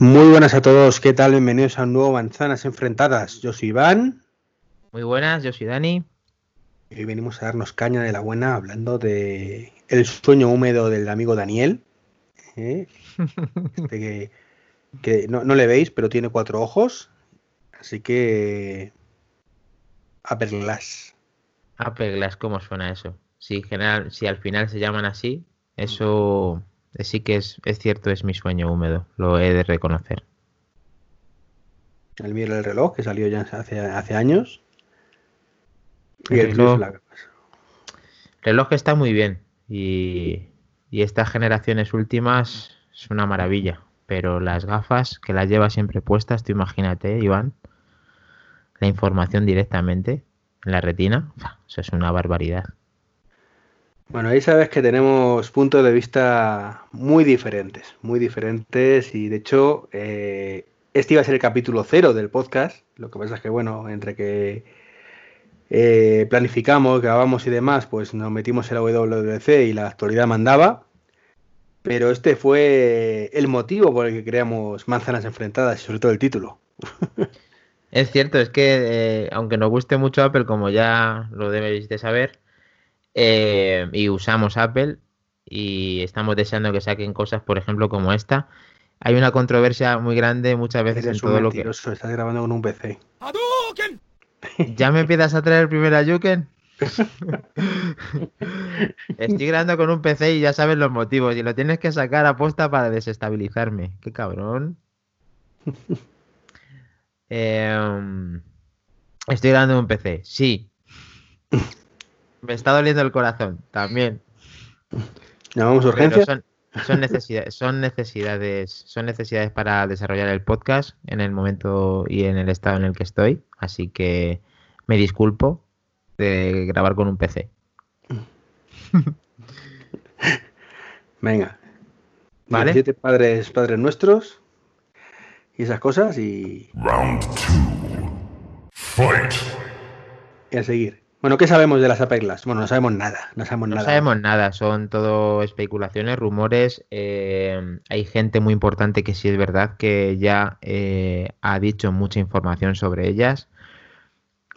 Muy buenas a todos, ¿qué tal? Bienvenidos a un nuevo Manzanas Enfrentadas. Yo soy Iván. Muy buenas, yo soy Dani. Y hoy venimos a darnos caña de la buena hablando de el sueño húmedo del amigo Daniel. ¿eh? Este que, no, le veis, pero tiene cuatro ojos. Así que. Upper Glass. Upper Glass, ¿cómo suena eso? Si, general, si al final se llaman así, eso sí que es, es cierto, es mi sueño húmedo, lo he de reconocer. El mío el reloj, que salió ya hace, hace años. Y el, reloj, está muy bien. Y, y, estas generaciones últimas es una maravilla. Pero las gafas que las lleva siempre puestas, tú imagínate, Iván, la información directamente en la retina, eso es una barbaridad. Bueno, ahí sabes que tenemos puntos de vista muy diferentes, muy diferentes y de hecho eh, este iba a ser el capítulo cero del podcast, lo que pasa es que bueno, entre que eh, planificamos, grabamos y demás, pues nos metimos en la WWDC y la actualidad mandaba, pero este fue el motivo por el que creamos Manzanas Enfrentadas y sobre todo el título. Es cierto, es que eh, aunque nos guste mucho Apple, como ya lo debéis de saber, eh, y usamos Apple y estamos deseando que saquen cosas, por ejemplo, como esta. Hay una controversia muy grande muchas veces en todo lo que. Estás grabando con un PC. ¿Ya me empiezas a traer el primer Ayuken? Estoy grabando con un PC y ya sabes los motivos. Y lo tienes que sacar a posta para desestabilizarme. Qué cabrón. Em, estoy grabando un PC. Sí. Me está doliendo el corazón, también. ¿Llamamos urgencia? Son, necesidades, son necesidades, son necesidades para desarrollar el podcast en el momento y en el estado en el que estoy. Así que me disculpo de grabar con un PC. Venga. ¿Vale? Siete padres, padres nuestros y esas cosas y. Round Fight. Y a seguir. Bueno, ¿qué sabemos de las Apple Bueno, no sabemos nada, no sabemos nada. No sabemos nada, son todo especulaciones, rumores. Eh, hay gente muy importante que sí es verdad que ya eh, ha dicho mucha información sobre ellas.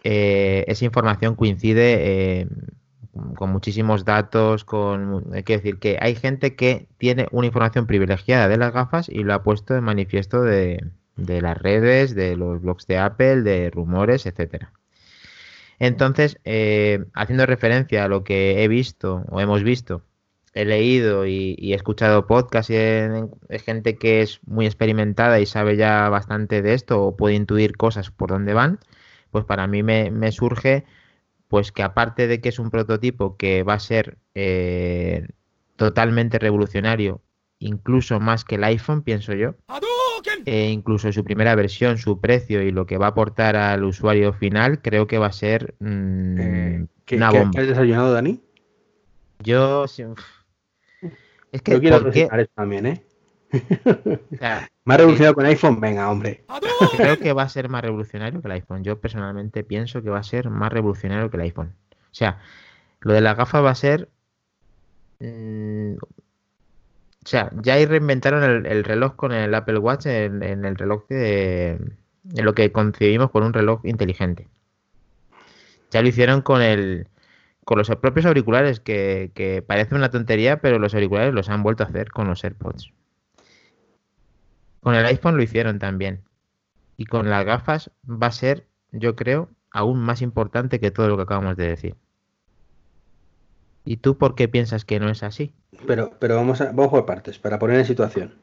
Eh, esa información coincide con muchísimos datos, con hay que decir que hay gente que tiene una información privilegiada de las gafas y lo ha puesto en manifiesto de, de las redes, de los blogs de Apple, de rumores, etcétera. Entonces, eh, haciendo referencia a lo que he visto o hemos visto, he leído y, he escuchado podcasts de, gente que es muy experimentada y sabe ya bastante de esto o puede intuir cosas por dónde van, pues para mí me, surge pues que aparte de que es un prototipo que va a ser eh, totalmente revolucionario, incluso más que el iPhone, pienso yo, e incluso su primera versión, su precio y lo que va a aportar al usuario final, creo que va a ser mm, eh, una bomba. ¿qué, has desayunado, Dani? Yo. Es que. Yo quiero ¿por también, ¿eh? más revolucionario con iPhone, venga, hombre. Creo que va a ser más revolucionario que el iPhone. Yo personalmente pienso que va a ser más revolucionario que el iPhone. O sea, lo de la gafa va a ser mm, o sea, ya reinventaron el, reloj con el Apple Watch en, el reloj de. En lo que concebimos con un reloj inteligente. Ya lo hicieron con el. Con los propios auriculares, que, que parece una tontería, pero los auriculares los han vuelto a hacer con los AirPods. Con el iPhone lo hicieron también. Y con las gafas va a ser, yo creo, aún más importante que todo lo que acabamos de decir. ¿Y tú por qué piensas que no es así? Pero, pero vamos, a, vamos por partes, para poner en situación.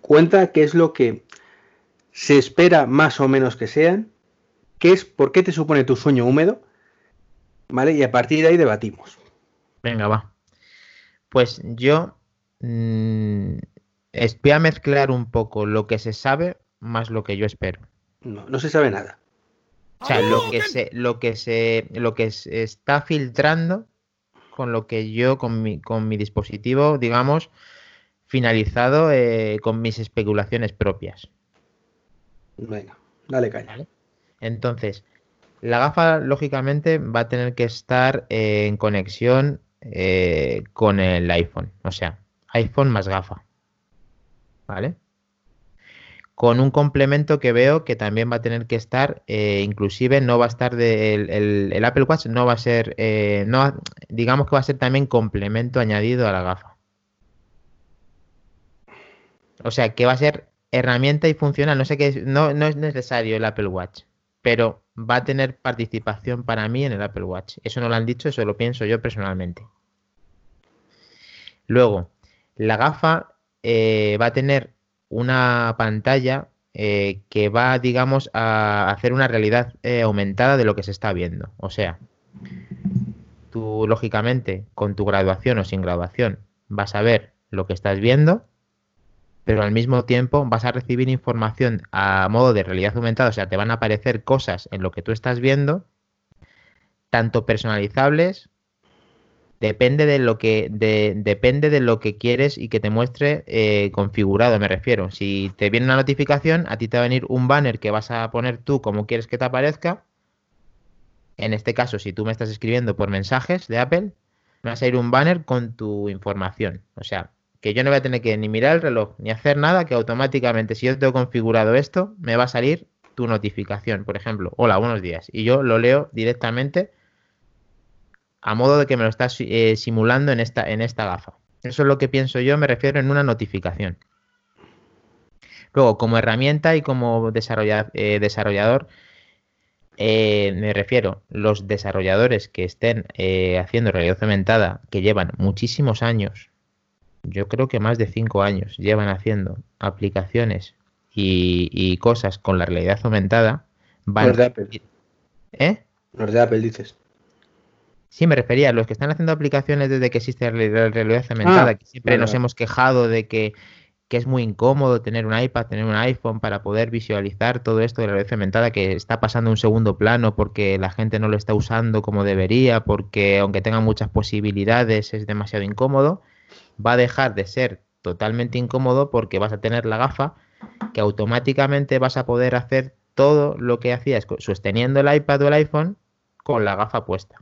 Cuenta qué es lo que se espera más o menos que sean, qué es, por qué te supone tu sueño húmedo, ¿vale? Y a partir de ahí debatimos. Venga, va. Pues yo mmm, voy a mezclar un poco lo que se sabe más lo que yo espero. No, no se sabe nada. O sea, lo que se, lo que se, lo que se está filtrando con lo que yo, con mi, con mi dispositivo, digamos, finalizado eh, con mis especulaciones propias. Venga, dale caña. Entonces, la gafa, lógicamente, va a tener que estar eh, en conexión eh, con el iPhone. O sea, iPhone más gafa. ¿Vale? Con un complemento que veo que también va a tener que estar, eh, inclusive no va a estar de, el, Apple Watch no va a ser, eh, no, digamos que va a ser también complemento añadido a la gafa. O sea, que va a ser herramienta y funcional. No sé qué, no, no es necesario el Apple Watch, pero va a tener participación para mí en el Apple Watch. Eso no lo han dicho, eso lo pienso yo personalmente. Luego, la gafa eh, va a tener una pantalla eh, que va, digamos, a hacer una realidad eh, aumentada de lo que se está viendo. O sea, tú, lógicamente, con tu graduación o sin graduación, vas a ver lo que estás viendo, pero al mismo tiempo vas a recibir información a modo de realidad aumentada, o sea, te van a aparecer cosas en lo que tú estás viendo, tanto personalizables Depende de lo que depende de lo que quieres y que te muestre eh, configurado, me refiero. Si te viene una notificación, a ti te va a venir un banner que vas a poner tú como quieres que te aparezca. En este caso, si tú me estás escribiendo por mensajes de Apple, me va a salir un banner con tu información. O sea, que yo no voy a tener que ni mirar el reloj ni hacer nada, que automáticamente, si yo tengo configurado esto, me va a salir tu notificación, por ejemplo, hola, buenos días. Y yo lo leo directamente a modo de que me lo estás eh, simulando en esta, en esta gafa. Eso es lo que pienso yo, me refiero en una notificación. Luego, como herramienta y como eh, desarrollador, eh, me refiero, los desarrolladores que estén haciendo realidad aumentada, que llevan muchísimos años, yo creo que más de cinco años, llevan haciendo aplicaciones y, cosas con la realidad aumentada, van... Los de Apple. ¿Eh? Los de Apple dices. Sí, me refería a los que están haciendo aplicaciones desde que existe la realidad aumentada, ah, que siempre nos hemos quejado de que, es muy incómodo tener un iPad, tener un iPhone para poder visualizar todo esto de la realidad aumentada que está pasando a un segundo plano porque la gente no lo está usando como debería, porque aunque tenga muchas posibilidades es demasiado incómodo, va a dejar de ser totalmente incómodo porque vas a tener la gafa que automáticamente vas a poder hacer todo lo que hacías sosteniendo el iPad o el iPhone con la gafa puesta.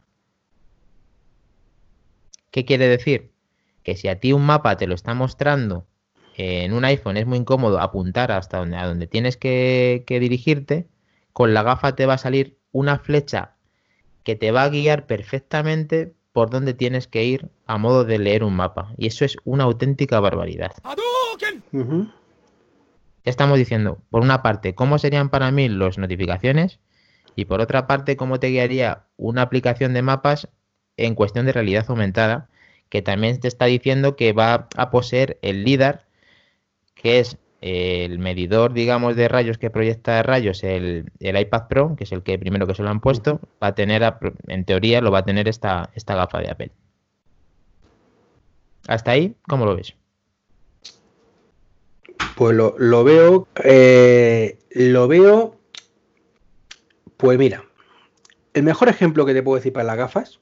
¿Qué quiere decir? Que si a ti un mapa te lo está mostrando en un iPhone es muy incómodo apuntar hasta donde, a donde tienes que, dirigirte, con la gafa te va a salir una flecha que te va a guiar perfectamente por donde tienes que ir a modo de leer un mapa. Y eso es una auténtica barbaridad. Estamos diciendo, por una parte, cómo serían para mí las notificaciones y por otra parte, cómo te guiaría una aplicación de mapas en cuestión de realidad aumentada, que también te está diciendo que va a poseer el LIDAR, que es el medidor, digamos, de rayos que proyecta rayos, el, iPad Pro, que es el que primero que se lo han puesto, va a tener, en teoría, lo va a tener esta, esta gafa de Apple. Hasta ahí, ¿cómo lo ves? Pues lo, veo, eh, lo veo, pues mira, el mejor ejemplo que te puedo decir para las gafas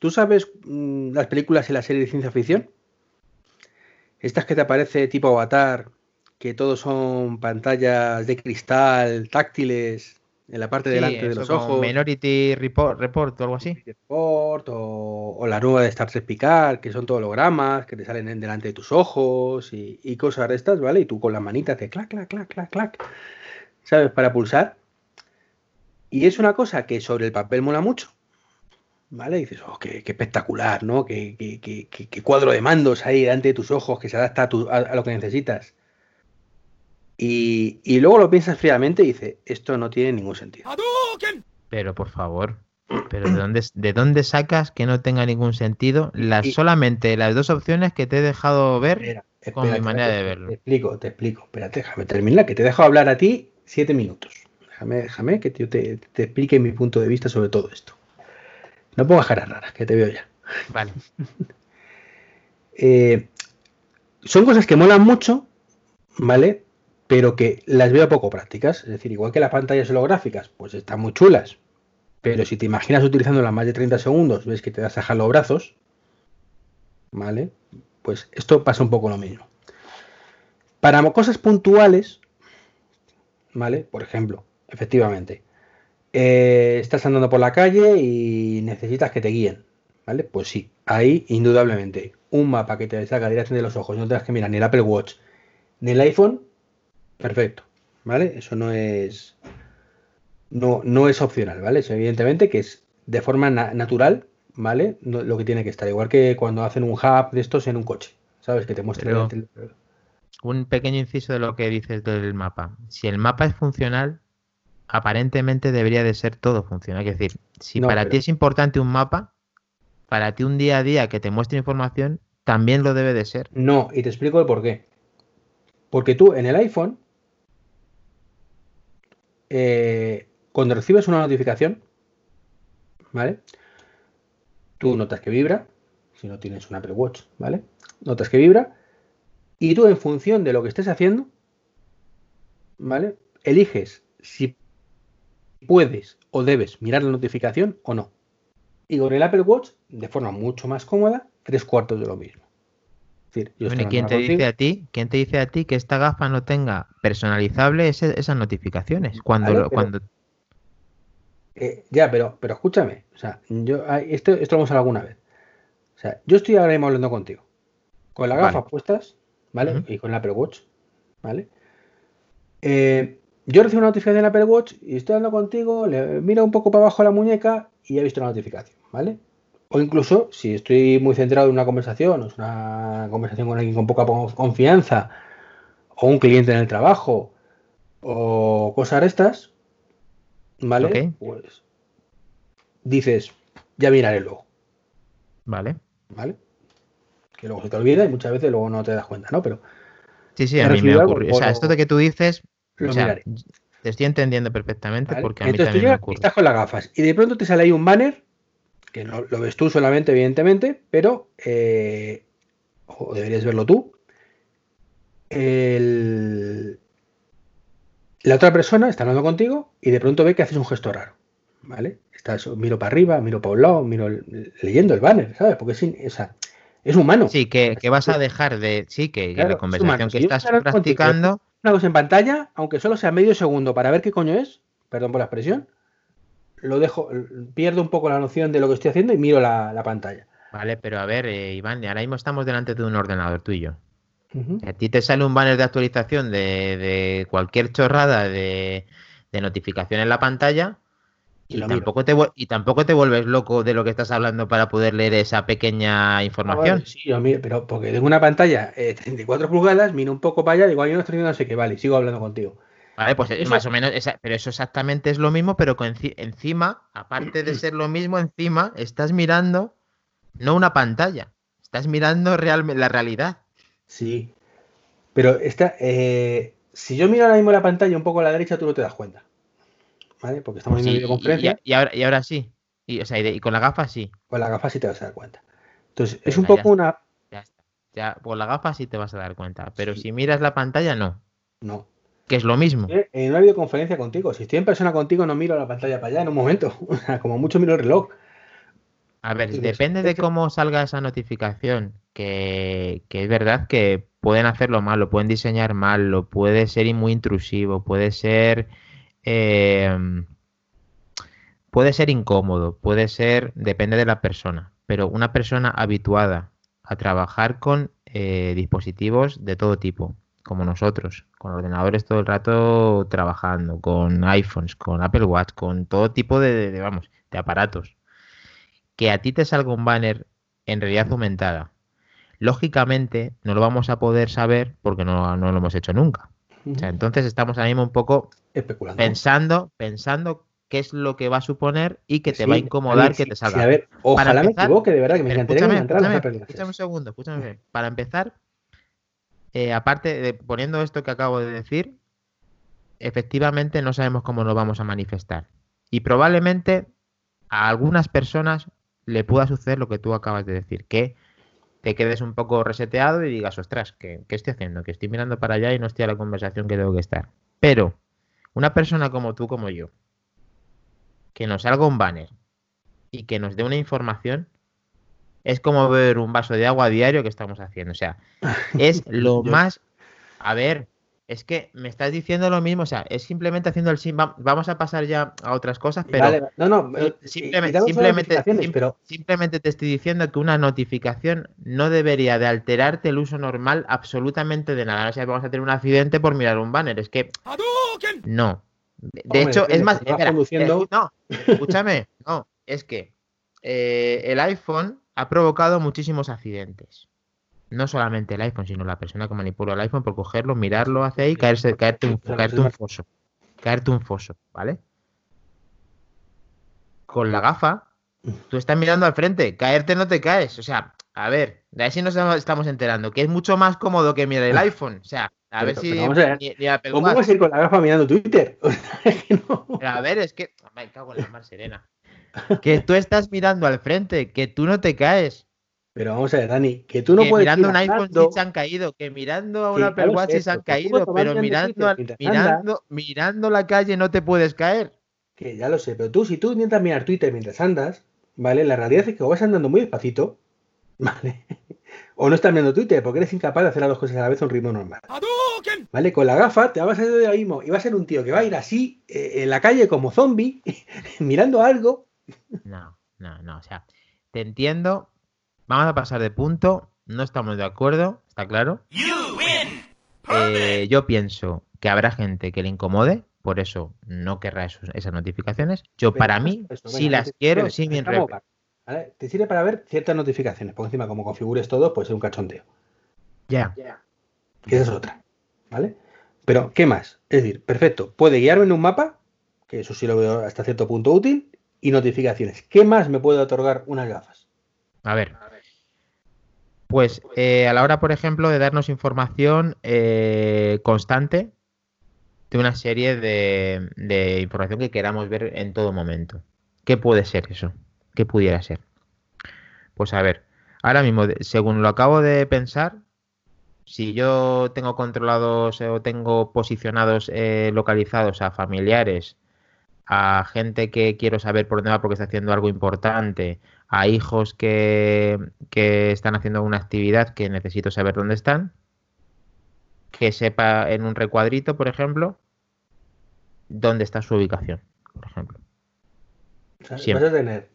¿Tú sabes mm, las películas y las series de ciencia ficción? Estas que te aparece tipo Avatar, que todos son pantallas de cristal, táctiles, en la parte delante de los ojos. Minority Report, report o algo así. Report, o, la nueva de Star Trek Picard, que son todos hologramas que te salen en delante de tus ojos y, cosas de estas, ¿vale? Y tú con las manitas de clac, clac, clac, clac, clac, ¿sabes? Para pulsar. Y es una cosa que sobre el papel mola mucho, ¿vale? Y dices, oh, qué, espectacular, ¿no? Qué, qué, cuadro de mandos ahí delante de tus ojos que se adapta a, lo que necesitas. Y, luego lo piensas fríamente y dices, esto no tiene ningún sentido. Pero por favor, pero ¿de dónde, ¿de dónde sacas que no tenga ningún sentido? Las, solamente las dos opciones que te he dejado ver con mi manera de verlo. Te explico, te explico. Espérate, déjame terminar, que te dejo hablar a ti siete minutos. Déjame, déjame que te, te explique mi punto de vista sobre todo esto. No pongas caras raras, que te veo ya. Vale. Eh, son cosas que molan mucho, ¿vale? Pero que las veo poco prácticas. Es decir, igual que las pantallas holográficas, pues están muy chulas. Pero si te imaginas utilizándolas más de 30 segundos, ves que te das a los brazos, ¿vale? Pues esto pasa un poco lo mismo. Para cosas puntuales, ¿vale? Por ejemplo, efectivamente, eh, estás andando por la calle y necesitas que te guíen, ¿vale? Pues sí, ahí indudablemente un mapa que te saca directamente de los ojos, no tengas que mirar ni el Apple Watch ni el iPhone, Perfecto, ¿vale? Eso no es no, no es opcional, ¿vale? Es evidentemente que es de forma natural, ¿vale? lo que tiene que estar. Igual que cuando hacen un hub de estos en un coche, ¿sabes? Que te muestra Un pequeño inciso de lo que dices del mapa. Si el mapa es funcional, aparentemente debería de ser todo funcional. Es decir, si para ti es importante un mapa, para ti un día a día que te muestre información, también lo debe de ser. No, y te explico el por qué. Porque tú en el iPhone, eh, cuando recibes una notificación, ¿vale? Tú notas que vibra, si no tienes un Apple Watch, ¿vale? Notas que vibra, y tú en función de lo que estés haciendo, ¿vale? Eliges si puedes o debes mirar la notificación o no. Y con el Apple Watch, de forma mucho más cómoda, tres cuartos de lo mismo. ¿quién te dice a ti? ¿Quién te dice a ti que esta gafa no tenga personalizable esas notificaciones? Cuando, cuando eh, ya, pero, pero escúchame. O sea, yo, esto, esto lo hemos hablado alguna vez. O sea, yo estoy ahora mismo hablando contigo. Con las gafas puestas, ¿vale? Y con el Apple Watch, ¿vale? Eh, yo recibo una notificación en Apple Watch y estoy hablando contigo, le miro un poco para abajo la muñeca y he visto la notificación, ¿vale? O incluso, si estoy muy centrado en una conversación, o es una conversación con alguien con poca confianza, o un cliente en el trabajo, o cosas de estas, ¿Vale? Pues dices, ya miraré luego. Vale. ¿Vale? Que luego se te olvida y muchas veces luego no te das cuenta, ¿no? Pero. Sí, sí, a mí me ocurre. O sea, esto de que tú dices. Te estoy entendiendo perfectamente porque a mí también me ocurre. Estás con las gafas y de pronto te sale ahí un banner, que no lo ves tú solamente, evidentemente, pero. Eh, o deberías verlo tú. El, la otra persona está hablando contigo y de pronto ve que haces un gesto raro, ¿vale? Estás, miro para arriba, miro para un lado, miro leyendo el banner, ¿sabes? Porque es, es humano. Sí, que, vas a dejar de. Sí, que, la conversación que estás practicando. Una cosa en pantalla, aunque solo sea medio segundo para ver qué coño es, perdón por la expresión, lo dejo, pierdo un poco la noción de lo que estoy haciendo y miro la, pantalla. Vale, pero a ver, eh, Iván, ahora mismo estamos delante de un ordenador tuyo. A ti te sale un banner de actualización de, cualquier chorrada de, notificación en la pantalla y, tampoco te, y tampoco te vuelves loco de lo que estás hablando para poder leer esa pequeña ah, información. sí, yo pero porque tengo una pantalla de eh, 34 pulgadas, miro un poco para allá, digo, ahí no estoy viendo no sé qué, vale, sigo hablando contigo. Vale, pues más o menos, pero eso exactamente es lo mismo, pero encima, aparte de ser lo mismo, encima estás mirando no una pantalla, estás mirando realmente la realidad. Sí. Pero esta, eh, si yo miro ahora mismo la pantalla un poco a la derecha, tú no te das cuenta. ¿Vale? Porque estamos en videoconferencia. Y, ahora, y ahora sí. Y, o sea, y, con la gafa sí. Con la gafa sí te vas a dar cuenta. Entonces, es un poco una. Ya está. Ya, con la gafa sí te vas a dar cuenta. Pero si miras la pantalla, no. No. Que es lo mismo. En una videoconferencia contigo. Si estoy en persona contigo, no miro la pantalla para allá en un momento. Como mucho miro el reloj. A ver, depende de cómo salga esa notificación, que, es verdad que pueden hacerlo mal, lo pueden diseñar mal, lo puede ser muy intrusivo, puede ser em, puede ser incómodo, puede ser, depende de la persona, pero una persona habituada a trabajar con eh, dispositivos de todo tipo, como nosotros, con ordenadores todo el rato trabajando, con iPhones, con Apple Watch, con todo tipo de vamos, de aparatos que a ti te salga un banner en realidad aumentada, lógicamente no lo vamos a poder saber porque no, lo hemos hecho nunca. entonces estamos ahí mismo un poco pensando, pensando qué es lo que va a suponer y que te va a incomodar que te salga. a ver, ojalá me equivoque, de verdad, que me encantaría escúchame, escúchame, un segundo, escúchame. Para empezar, eh, aparte de poniendo esto que acabo de decir, efectivamente no sabemos cómo lo vamos a manifestar. Y probablemente a algunas personas le pueda suceder lo que tú acabas de decir, que te quedes un poco reseteado y digas, ostras, ¿qué, estoy haciendo? Que estoy mirando para allá y no estoy a la conversación que tengo que estar. Pero una persona como tú, como yo, que nos salga un banner y que nos dé una información, es como beber un vaso de agua diario que estamos haciendo. O sea, es lo más... A ver, es que me estás diciendo lo mismo, o sea, es simplemente haciendo el sim. Vamos a pasar ya a otras cosas, pero. no, no, simplemente, simplemente, te estoy diciendo que una notificación no debería de alterarte el uso normal absolutamente de nada. O sea, vamos a tener un accidente por mirar un banner. Es que. No. De hecho, es más. Eh, no, escúchame, no, es que eh, el iPhone ha provocado muchísimos accidentes no solamente el iPhone, sino la persona que manipula el iPhone por cogerlo, mirarlo hacia ahí, caerse, caerte, un, caerte un foso. Caerte un foso, ¿vale? Con la gafa, tú estás mirando al frente, caerte no te caes. O sea, a ver, de ahí sí nos estamos enterando, que es mucho más cómodo que mirar el iPhone. O sea, a ver si. ¿Cómo vas a ir con la gafa mirando Twitter? a ver, es que. Me cago en la mar serena. Que tú estás mirando al frente, que tú no te caes. Pero vamos a ver, Dani, que tú no que puedes. Mirando un iPhone sí se han caído, que mirando a un Apple Watch sí se han caído, pero mirando, mirando, mirando la calle no te puedes caer. Que ya lo sé, pero tú, si tú intentas mirar Twitter mientras andas, ¿vale? La realidad es que o vas andando muy despacito, ¿vale? o no estás mirando Twitter porque eres incapaz de hacer las dos cosas a la vez a un ritmo normal. ¿Vale? Con la gafa te vas a ir de ahí mismo y va a ser un tío que va a ir así eh, en la calle como zombie, mirando algo. No, no, no, o sea, te entiendo, Vamos a pasar de punto. No estamos de acuerdo, está claro. Eh, yo pienso que habrá gente que le incomode, por eso no querrá esas notificaciones. Yo, para mí, si las quiero, sí bien Te sirve para ver ciertas notificaciones, por encima, como configures todo, pues es un cachondeo. Ya. Que esa es otra. ¿Vale? Pero, ¿qué más? Es decir, perfecto, puede guiarme en un mapa, que eso sí lo veo hasta cierto punto útil, y notificaciones. ¿Qué más me puede otorgar unas gafas? A ver, pues eh, a la hora, por ejemplo, de darnos información eh, constante de una serie de, información que queramos ver en todo momento. ¿Qué puede ser eso? ¿Qué pudiera ser? Pues a ver, ahora mismo, según lo acabo de pensar, si yo tengo controlados o tengo posicionados eh, localizados a familiares, a gente que quiero saber por dónde va porque está haciendo algo importante, a hijos que, están haciendo una actividad que necesito saber dónde están, que sepa en un recuadrito, por ejemplo, dónde está su ubicación, por ejemplo. vas a tener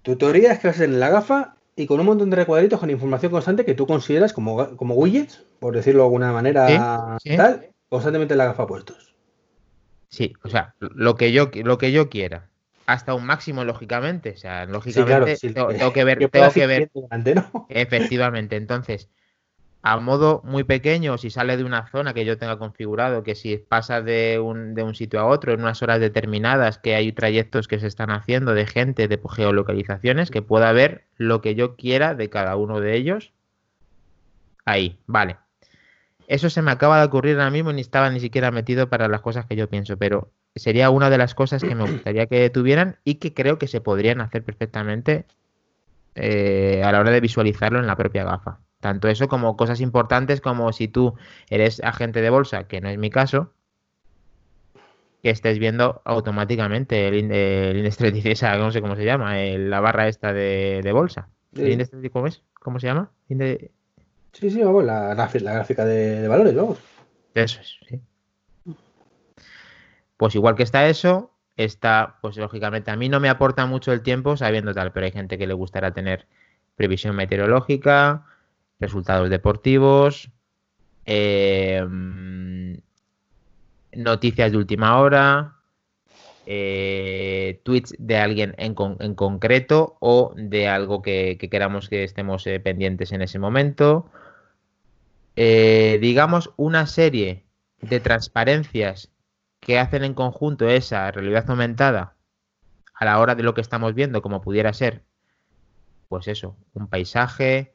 tutorías que vas a en la gafa y con un montón de recuadritos con información constante que tú consideras como, como widgets, por decirlo de alguna manera, tal, constantemente en la gafa puestos. Sí, o sea, lo que yo, lo que yo quiera hasta un máximo, lógicamente. O sea, lógicamente tengo, que ver, tengo que ver. Efectivamente. Entonces, a modo muy pequeño, si sale de una zona que yo tenga configurado, que si pasa de un, de un sitio a otro en unas horas determinadas, que hay trayectos que se están haciendo de gente, de geolocalizaciones, que pueda ver lo que yo quiera de cada uno de ellos. Ahí, vale. Eso se me acaba de ocurrir ahora mismo, ni estaba ni siquiera metido para las cosas que yo pienso, pero sería una de las cosas que me gustaría que tuvieran y que creo que se podrían hacer perfectamente eh, a la hora de visualizarlo en la propia gafa. Tanto eso como cosas importantes como si tú eres agente de bolsa, que no es mi caso, que estés viendo automáticamente el, el index no sé cómo se llama, la barra esta de, bolsa. ¿cómo es? ¿Cómo se llama? Sí, sí, vamos, la, gráfica de, valores, vamos. Eso es, sí. Pues igual que está eso, está, pues lógicamente a mí no me aporta mucho el tiempo sabiendo tal, pero hay gente que le gustará tener previsión meteorológica, resultados deportivos, em, noticias de última hora, eh, tweets de alguien en, concreto o de algo que, queramos que estemos eh, pendientes en ese momento. Eh, digamos, una serie de transparencias que hacen en conjunto esa realidad aumentada a la hora de lo que estamos viendo, como pudiera ser, pues eso, un paisaje,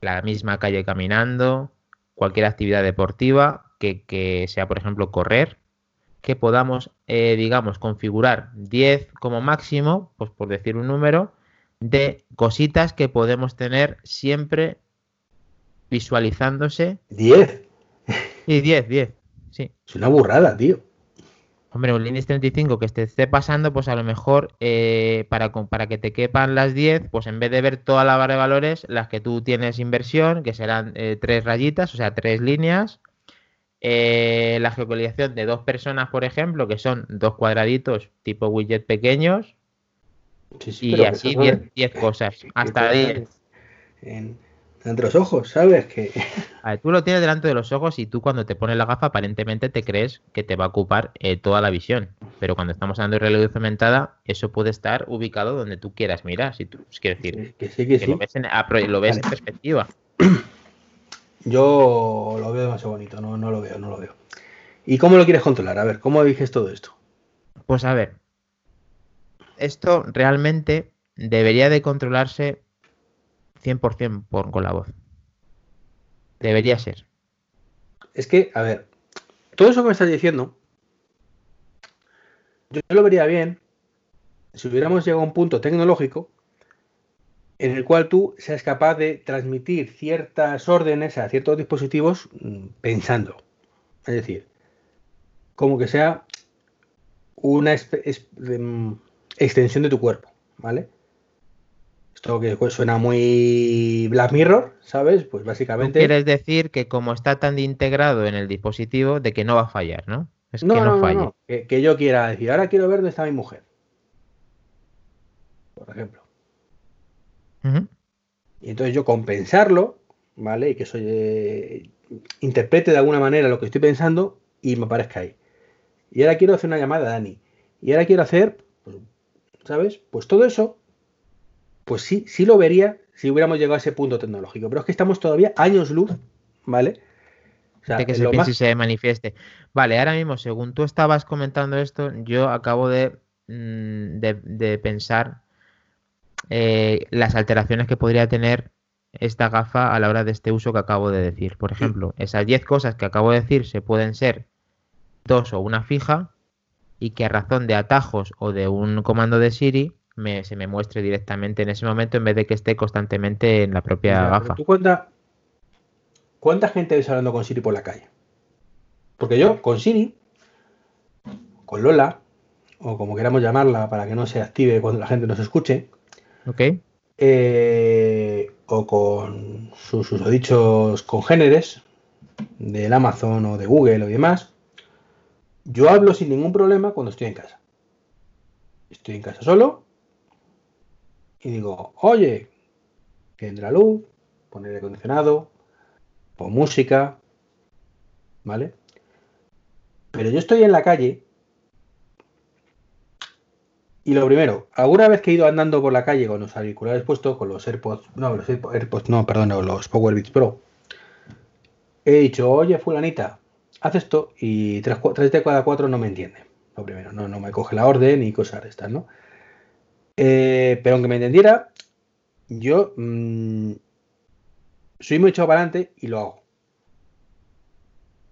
la misma calle caminando, cualquier actividad deportiva que, sea, por ejemplo, correr, que podamos, eh, digamos, configurar 10 como máximo, pues por decir un número, de cositas que podemos tener siempre visualizándose. 10. Sí, 10, 10. Sí. Es una burrada, tío. Hombre, un Linux 35 que te esté pasando, pues a lo mejor eh, para, para que te quepan las 10, pues en vez de ver toda la barra de valores, las que tú tienes inversión, que serán eh, tres rayitas, o sea, tres líneas, eh, la geolocalización de dos personas, por ejemplo, que son dos cuadraditos tipo widget pequeños, y así 10 cosas, hasta 10. Entre los ojos, ¿sabes? Que... A ver, tú lo tienes delante de los ojos y tú cuando te pones la gafa aparentemente te crees que te va a ocupar eh, toda la visión. Pero cuando estamos hablando de realidad aumentada, eso puede estar ubicado donde tú quieras mirar. Si tú, quiero decir, que sí, que, sí. Lo ves, en, lo ves en perspectiva. Yo lo veo demasiado bonito, no, no lo veo, no lo veo. ¿Y cómo lo quieres controlar? A ver, ¿cómo dices todo esto? Pues a ver, esto realmente debería de controlarse 100% por, con la voz. Debería ser. Es que, a ver, todo eso que me estás diciendo, yo lo vería bien si hubiéramos llegado a un punto tecnológico en el cual tú seas capaz de transmitir ciertas órdenes a ciertos dispositivos mm, pensando. Es decir, como que sea una mm, extensión de tu cuerpo, ¿vale? Esto que suena muy Black Mirror, ¿sabes? Pues básicamente. quieres decir que como está tan integrado en el dispositivo, de que no va a fallar, ¿no? Es no, que no, no Que, yo quiera decir, ahora quiero ver dónde está mi mujer. Por ejemplo. Y entonces yo compensarlo, ¿vale? Y que eso interprete de alguna manera lo que estoy pensando y me aparezca ahí. Y ahora quiero hacer una llamada a Dani. Y ahora quiero hacer, pues, ¿sabes? Pues todo eso pues sí, sí lo vería si hubiéramos llegado a ese punto tecnológico. Pero es que estamos todavía años luz, ¿vale? de que se piense y se manifieste. Vale, ahora mismo, según tú estabas comentando esto, yo acabo de, mm, de, pensar eh, las alteraciones que podría tener esta gafa a la hora de este uso que acabo de decir. Por ejemplo, esas 10 cosas que acabo de decir se pueden ser dos o una fija y que a razón de atajos o de un comando de Siri se me muestre directamente en ese momento en vez de que esté constantemente en la propia gafa. ¿tú cuenta, ¿Cuánta gente ves hablando con Siri por la calle? Porque yo con Siri, con Lola, o como queramos llamarla para que no se active cuando la gente nos escuche, ok eh, o con sus susodichos congéneres del Amazon o de Google o demás, yo hablo sin ningún problema cuando estoy en casa. Estoy en casa solo y digo, oye, que entra luz, poner el acondicionado, pon música, ¿vale? Pero yo estoy en la calle y lo primero, alguna vez que he ido andando por la calle con los auriculares puestos, con los AirPods, no, los AirPods, no, perdón, los Power Beats Pro, he dicho, oye, fulanita, haz esto y 3, de cada 4 no me entiende. Lo primero, no, no me coge la orden y cosas de estas, ¿no? Eh, pero aunque me entendiera, yo mm, soy muy echado para adelante y lo hago.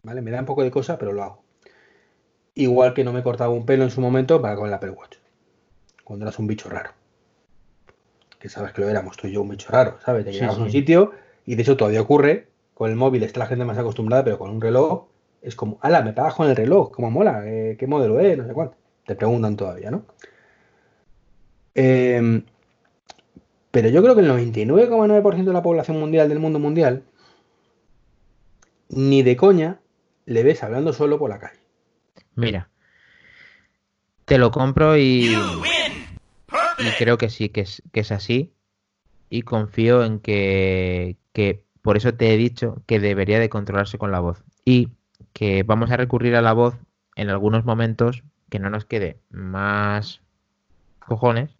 ¿Vale? Me da un poco de cosa, pero lo hago. Igual que no me cortaba un pelo en su momento para con el Apple Watch. Cuando eras un bicho raro. Que sabes que lo éramos, estoy yo un bicho raro, ¿sabes? Te a un sitio y de hecho todavía ocurre. Con el móvil está la gente más acostumbrada, pero con un reloj es como, ala, me pagas con el reloj, como mola, eh, ¿qué modelo es? No sé cuánto. Te preguntan todavía, ¿no? Em, pero yo creo que el 99,9% de la población mundial del mundo mundial, ni de coña, le ves hablando solo por la calle. Mira, te lo compro y, y creo que sí, que es, que es así. Y confío en que, que, por eso te he dicho que debería de controlarse con la voz. Y que vamos a recurrir a la voz en algunos momentos que no nos quede más cojones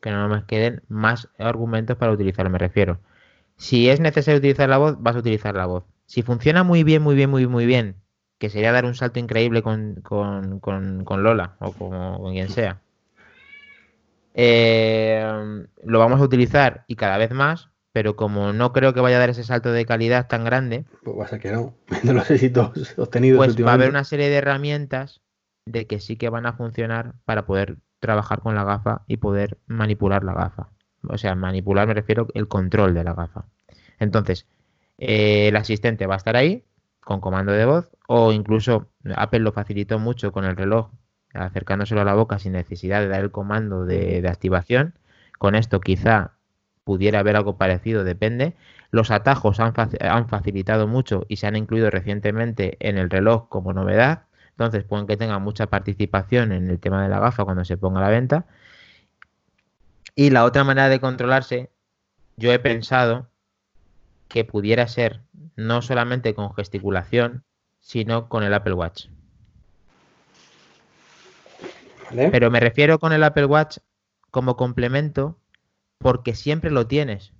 que no nos queden más argumentos para utilizarlo, me refiero. Si es necesario utilizar la voz, vas a utilizar la voz. Si funciona muy bien, muy bien, muy, muy bien, que sería dar un salto increíble con, Lola o con, quien sea, eh, lo vamos a utilizar y cada vez más, pero como no creo que vaya a dar ese salto de calidad tan grande, pues va a ser que no, viendo los éxitos obtenidos. Pues va a haber una serie de herramientas de que sí que van a funcionar para poder trabajar con la gafa y poder manipular la gafa. O sea, manipular me refiero el control de la gafa. Entonces, eh, el asistente va a estar ahí con comando de voz o incluso Apple lo facilitó mucho con el reloj acercándoselo a la boca sin necesidad de dar el comando de, activación. Con esto quizá pudiera haber algo parecido, depende. Los atajos han, han, facilitado mucho y se han incluido recientemente en el reloj como novedad. Entonces pueden que tengan mucha participación en el tema de la gafa cuando se ponga a la venta. Y la otra manera de controlarse, yo he pensado que pudiera ser no solamente con gesticulación, sino con el Apple Watch. Pero me refiero con el Apple Watch como complemento porque siempre lo tienes.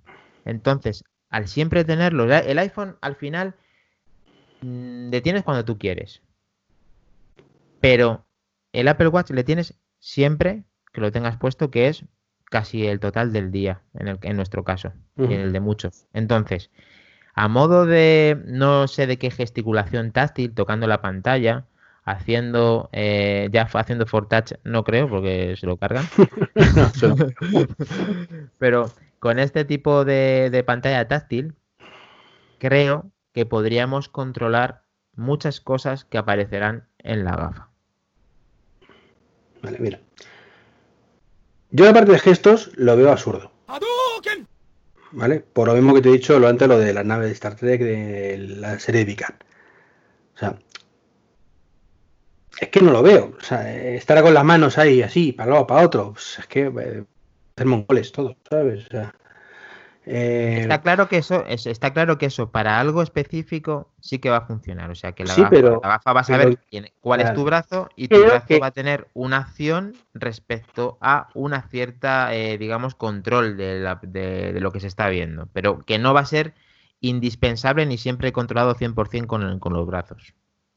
Entonces, al siempre tenerlo, el iPhone al final mm, le tienes cuando tú quieres. Pero el Apple Watch le tienes siempre que lo tengas puesto, que es casi el total del día, en, el, en nuestro caso, y en el de muchos. Entonces, a modo de, no sé de qué gesticulación táctil, tocando la pantalla, haciendo, eh, ya haciendo for touch, no creo, porque se lo cargan. Pero con este tipo de, de pantalla táctil, creo que podríamos controlar muchas cosas que aparecerán en la gafa. Vale, mira. Yo la parte de gestos lo veo absurdo. ¿Vale? Por lo mismo que te he dicho lo antes, lo de la nave de Star Trek de la serie de O sea, es que no lo veo. O sea, estar con las manos ahí así, para lado, para otro, pues es que eh, hacer mongoles todo, ¿sabes? O sea, eh, está claro que eso, está claro que eso para algo específico sí que va a funcionar. O sea que la, gafa, va a saber cuál es tu brazo y tu brazo va a tener una acción respecto a una cierta, eh, digamos, control de, lo que se está viendo. Pero que no va a ser indispensable ni siempre controlado 100% con, con los brazos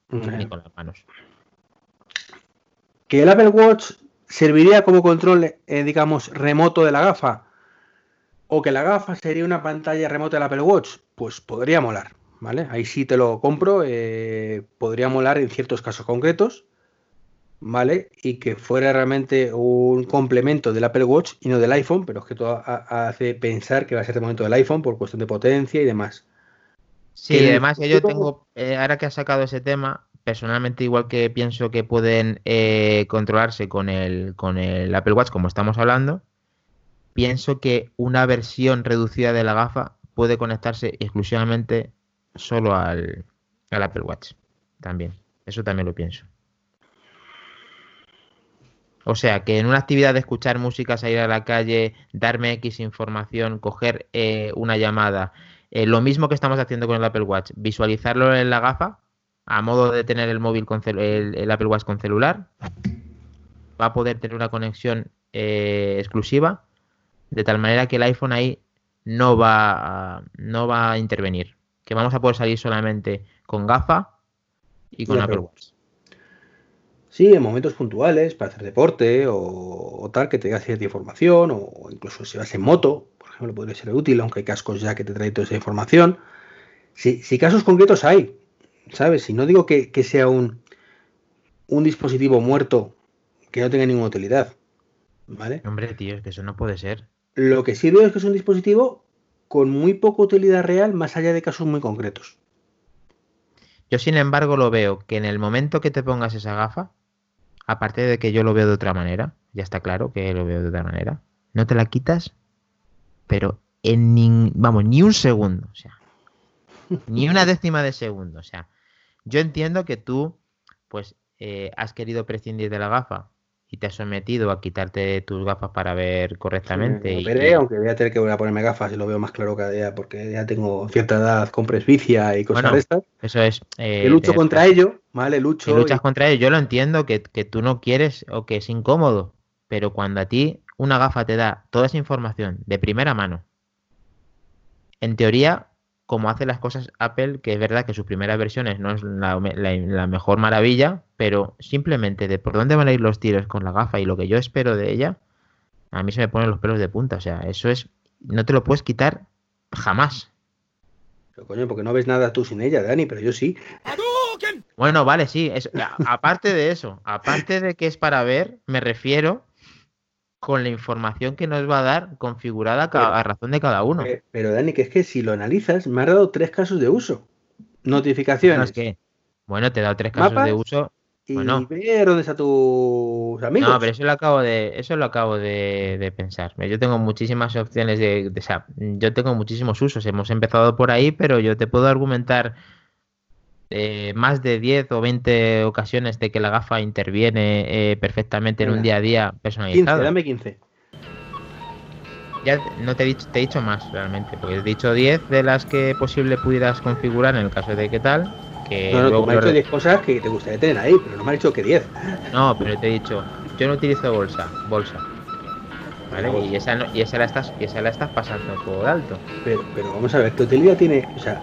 ni con las manos. Que el Apple Watch serviría como control, eh, digamos, remoto de la gafa o que la gafa sería una pantalla remota del Apple Watch, pues podría molar, ¿vale? Ahí sí te lo compro, eh, podría molar en ciertos casos concretos, ¿vale? Y que fuera realmente un complemento del Apple Watch y no del iPhone, pero es que todo hace pensar que va a ser de momento del iPhone por cuestión de potencia y demás. Sí, además yo tengo, eh, ahora que has sacado ese tema, personalmente igual que pienso que pueden eh, controlarse con el, con el Apple Watch como estamos hablando, pienso que una versión reducida de la gafa puede conectarse exclusivamente solo al, Apple Watch. También. Eso también lo pienso. O sea, que en una actividad de escuchar música, salir a la calle, darme X información, coger eh, una llamada, eh, lo mismo que estamos haciendo con el Apple Watch, visualizarlo en la gafa, a modo de tener el móvil con el, Apple Watch con celular, va a poder tener una conexión eh, exclusiva de tal manera que el iPhone ahí no va a, no va a intervenir. Que vamos a poder salir solamente con gafa y con Apple Watch. Sí, en momentos puntuales, para hacer deporte o, tal, que te tengas cierta información, o, incluso si vas en moto, por ejemplo, podría ser útil, aunque hay cascos ya que te traen toda esa información. Si, casos concretos hay, ¿sabes? Si no digo que, que sea un, un dispositivo muerto que no tenga ninguna utilidad, ¿vale? Hombre, tío, es que eso no puede ser. Lo que sí veo es que es un dispositivo con muy poca utilidad real más allá de casos muy concretos. Yo, sin embargo, lo veo que en el momento que te pongas esa gafa, aparte de que yo lo veo de otra manera, ya está claro que lo veo de otra manera, no te la quitas, pero en ni, vamos, ni un segundo, o sea, ni una décima de segundo, o sea, yo entiendo que tú, pues, eh, has querido prescindir de la gafa y te has sometido a quitarte tus gafas para ver correctamente. y, aunque voy a tener que volver a ponerme gafas y lo veo más claro cada día porque ya tengo cierta edad con presbicia y cosas de estas. Eso es. Eh, lucho contra ello, ¿vale? Lucho. luchas contra ello. Yo lo entiendo que, que tú no quieres o que es incómodo, pero cuando a ti una gafa te da toda esa información de primera mano, en teoría como hace las cosas Apple, que es verdad que sus primeras versiones no es la, mejor maravilla, pero simplemente de por dónde van a ir los tiros con la gafa y lo que yo espero de ella, a mí se me ponen los pelos de punta. O sea, eso es, no te lo puedes quitar jamás. Pero coño, porque no ves nada tú sin ella, Dani, pero yo sí. Bueno, vale, sí. aparte de eso, aparte de que es para ver, me refiero con la información que nos va a dar configurada a razón de cada uno. Pero, Dani, que es que si lo analizas, me ha dado tres casos de uso. Notificaciones. que, bueno, te he dado tres casos de uso. y ver dónde están tus amigos. No, pero eso lo acabo de, eso lo acabo de, pensar. Yo tengo muchísimas opciones de, o sea, yo tengo muchísimos usos. Hemos empezado por ahí, pero yo te puedo argumentar eh, más de 10 o 20 ocasiones de que la gafa interviene eh, perfectamente en un día a día personalizado. 15, dame 15. Ya no te he dicho, te he dicho más realmente, porque he dicho 10 de las que posible pudieras configurar en el caso de que tal no, no, tú me has dicho 10 cosas que te gustaría tener ahí, pero no me has dicho que 10. No, pero te he dicho, yo no utilizo bolsa, bolsa. ¿Vale? Y esa, y esa la estás, y esa la estás pasando por alto. Pero, pero vamos a ver, ¿qué utilidad tiene? O sea,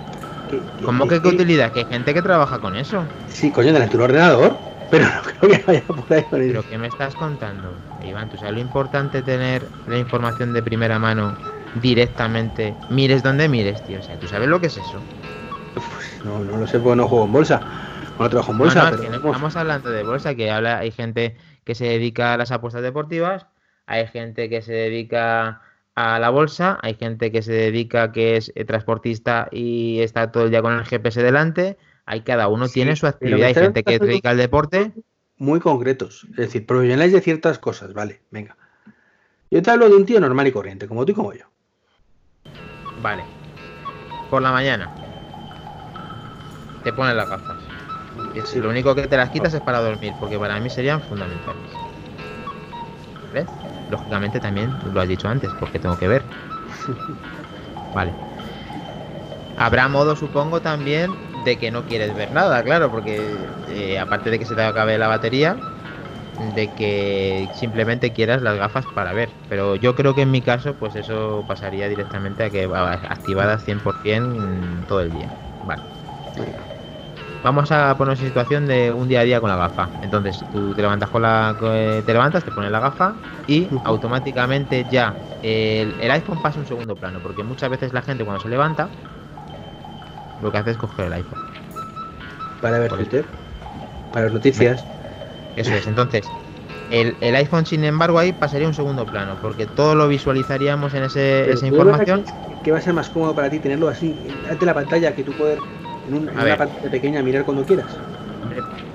¿Cómo que qué utilidad? Que hay gente que trabaja con eso. Sí, coño, en tu ordenador, pero no creo que vaya por ahí con eso. ¿Pero qué me estás contando? Iván, ¿tú sabes lo importante tener la información de primera mano directamente? Mires donde mires, tío. O sea, ¿tú sabes lo que es eso? no, no lo sé porque no juego en bolsa. No trabajo en bolsa. pero estamos hablando de bolsa, que habla, hay gente que se dedica a las apuestas deportivas, hay gente que se dedica a la bolsa, hay gente que se dedica que es eh, transportista y está todo el día con el GPS delante, hay cada uno tiene su actividad, hay gente que se dedica al deporte. Muy concretos, es decir, profesionales de ciertas cosas, vale, venga. Yo te hablo de un tío normal y corriente, como tú y como yo. Vale. Por la mañana, te pones las gafas. Y lo único que te las quitas es para dormir, porque para mí serían fundamentales. ¿Ves? Lógicamente también lo has dicho antes, porque tengo que ver. vale. Habrá modo, supongo, también de que no quieres ver nada, claro, porque eh, aparte de que se te acabe la batería, de que simplemente quieras las gafas para ver. Pero yo creo que en mi caso, pues eso pasaría directamente a que activadas 100% todo el día. Vale vamos a ponernos en situación de un día a día con la gafa. Entonces tú te levantas con la, te levantas, te pones la gafa y automáticamente ya el, iPhone pasa a un segundo plano, porque muchas veces la gente cuando se levanta lo que hace es coger el iPhone. Para ver Twitter, para las noticias. Eso es, entonces el, iPhone, sin embargo, ahí pasaría a un segundo plano, porque todo lo visualizaríamos en ese, esa información. Que va a ser más cómodo para ti tenerlo así, ante la pantalla, que tú puedes en, una pantalla pequeña mirar cuando quieras.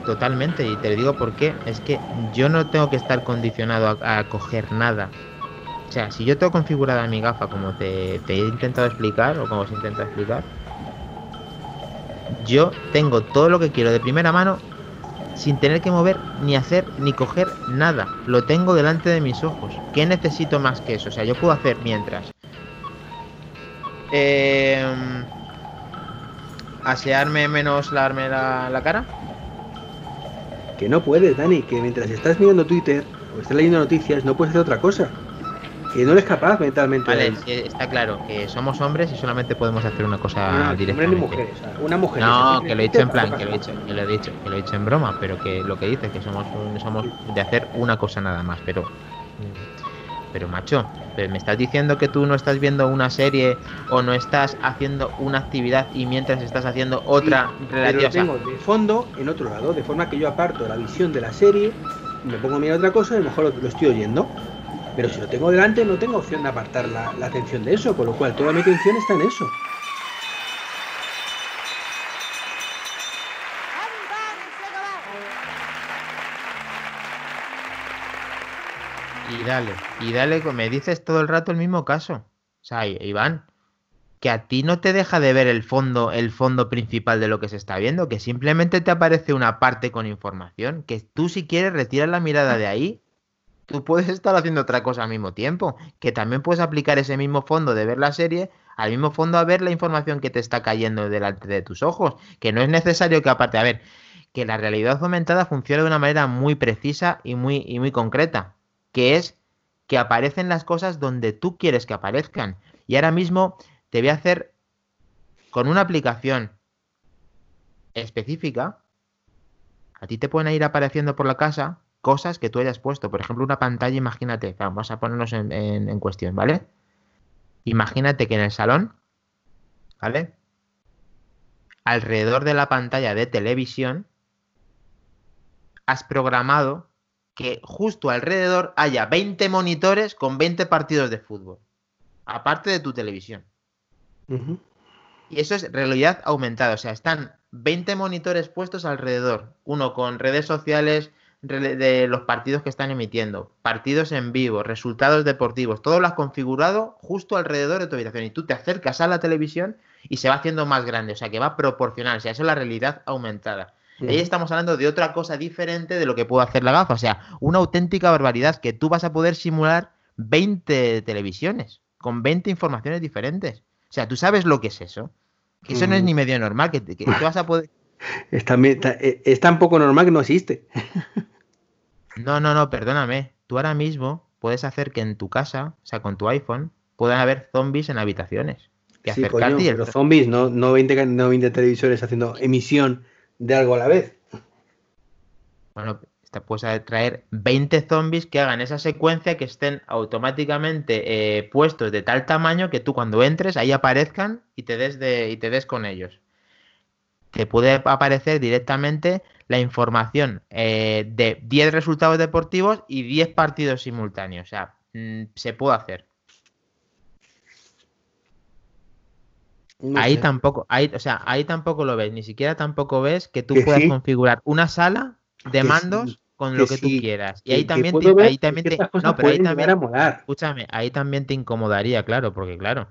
Totalmente, y te digo por qué. Es que yo no tengo que estar condicionado a, coger nada. O sea, si yo tengo configurada mi gafa como te, he intentado explicar, o como os intenta explicar, yo tengo todo lo que quiero de primera mano sin tener que mover ni hacer ni coger nada. Lo tengo delante de mis ojos. ¿Qué necesito más que eso? O sea, yo puedo hacer mientras. Eh, asearme menos lavarme la, la cara? Que no puedes, Dani, que mientras estás mirando Twitter o estás leyendo noticias no puedes hacer otra cosa. Que no eres capaz mentalmente. Vale, está claro que somos hombres y solamente podemos hacer una cosa directamente. Mujeres, una mujer. No, que lo he dicho en plan, que lo he dicho, que lo he dicho, que lo he dicho en broma, pero que lo que dice que somos somos de hacer una cosa nada más, pero pero macho, me estás diciendo que tú no estás viendo una serie o no estás haciendo una actividad y mientras estás haciendo otra relativa. Pero lo tengo de fondo en otro lado, de forma que yo aparto la visión de la serie, me pongo a mirar otra cosa y a lo mejor lo, estoy oyendo. Pero si lo tengo delante, no tengo opción de apartar la, la atención de eso, con lo cual toda mi atención está en eso. Dale, y dale, me dices todo el rato el mismo caso. O sea, Iván, que a ti no te deja de ver el fondo, el fondo principal de lo que se está viendo, que simplemente te aparece una parte con información, que tú si quieres retiras la mirada de ahí, tú puedes estar haciendo otra cosa al mismo tiempo, que también puedes aplicar ese mismo fondo de ver la serie al mismo fondo a ver la información que te está cayendo delante de tus ojos, que no es necesario que aparte, a ver, que la realidad aumentada funciona de una manera muy precisa y muy, y muy concreta que es que aparecen las cosas donde tú quieres que aparezcan. Y ahora mismo te voy a hacer con una aplicación específica, a ti te pueden ir apareciendo por la casa cosas que tú hayas puesto. Por ejemplo, una pantalla, imagínate, vamos a ponernos en, cuestión, ¿vale? Imagínate que en el salón, ¿vale? Alrededor de la pantalla de televisión, has programado que justo alrededor haya 20 monitores con 20 partidos de fútbol, aparte de tu televisión. Y eso es realidad aumentada, o sea, están 20 monitores puestos alrededor, uno con redes sociales de los partidos que están emitiendo, partidos en vivo, resultados deportivos, todo lo has configurado justo alrededor de tu habitación y tú te acercas a la televisión y se va haciendo más grande, o sea que va proporcional, o sea, eso es la realidad aumentada. Ahí estamos hablando de otra cosa diferente de lo que puede hacer la gafa, o sea, una auténtica barbaridad que tú vas a poder simular 20 televisiones con 20 informaciones diferentes. O sea, tú sabes lo que es eso. Que eso no es ni medio normal, que, que, vas a poder... Es tan, eh, es tan poco normal que no existe. No, no, no, perdóname. Tú ahora mismo puedes hacer que en tu casa, o sea, con tu iPhone, puedan haber zombies en habitaciones. Sí, coño, pero zombies, no, no, 20, no 20 televisores haciendo emisión de algo a la vez. Bueno, puedes traer 20 zombies que hagan esa secuencia que estén automáticamente eh, puestos de tal tamaño que tú cuando entres ahí aparezcan y te des, de, y te des con ellos. Te puede aparecer directamente la información eh, de 10 resultados deportivos y 10 partidos simultáneos. O sea, mm, se puede hacer. Ahí tampoco, ahí, o sea, ahí tampoco lo ves, ni siquiera tampoco ves que tú puedas configurar una sala de mandos con lo que, tú quieras. Y ahí también te, ahí también te, no, pero ahí también, escúchame, ahí también te incomodaría, claro, porque claro,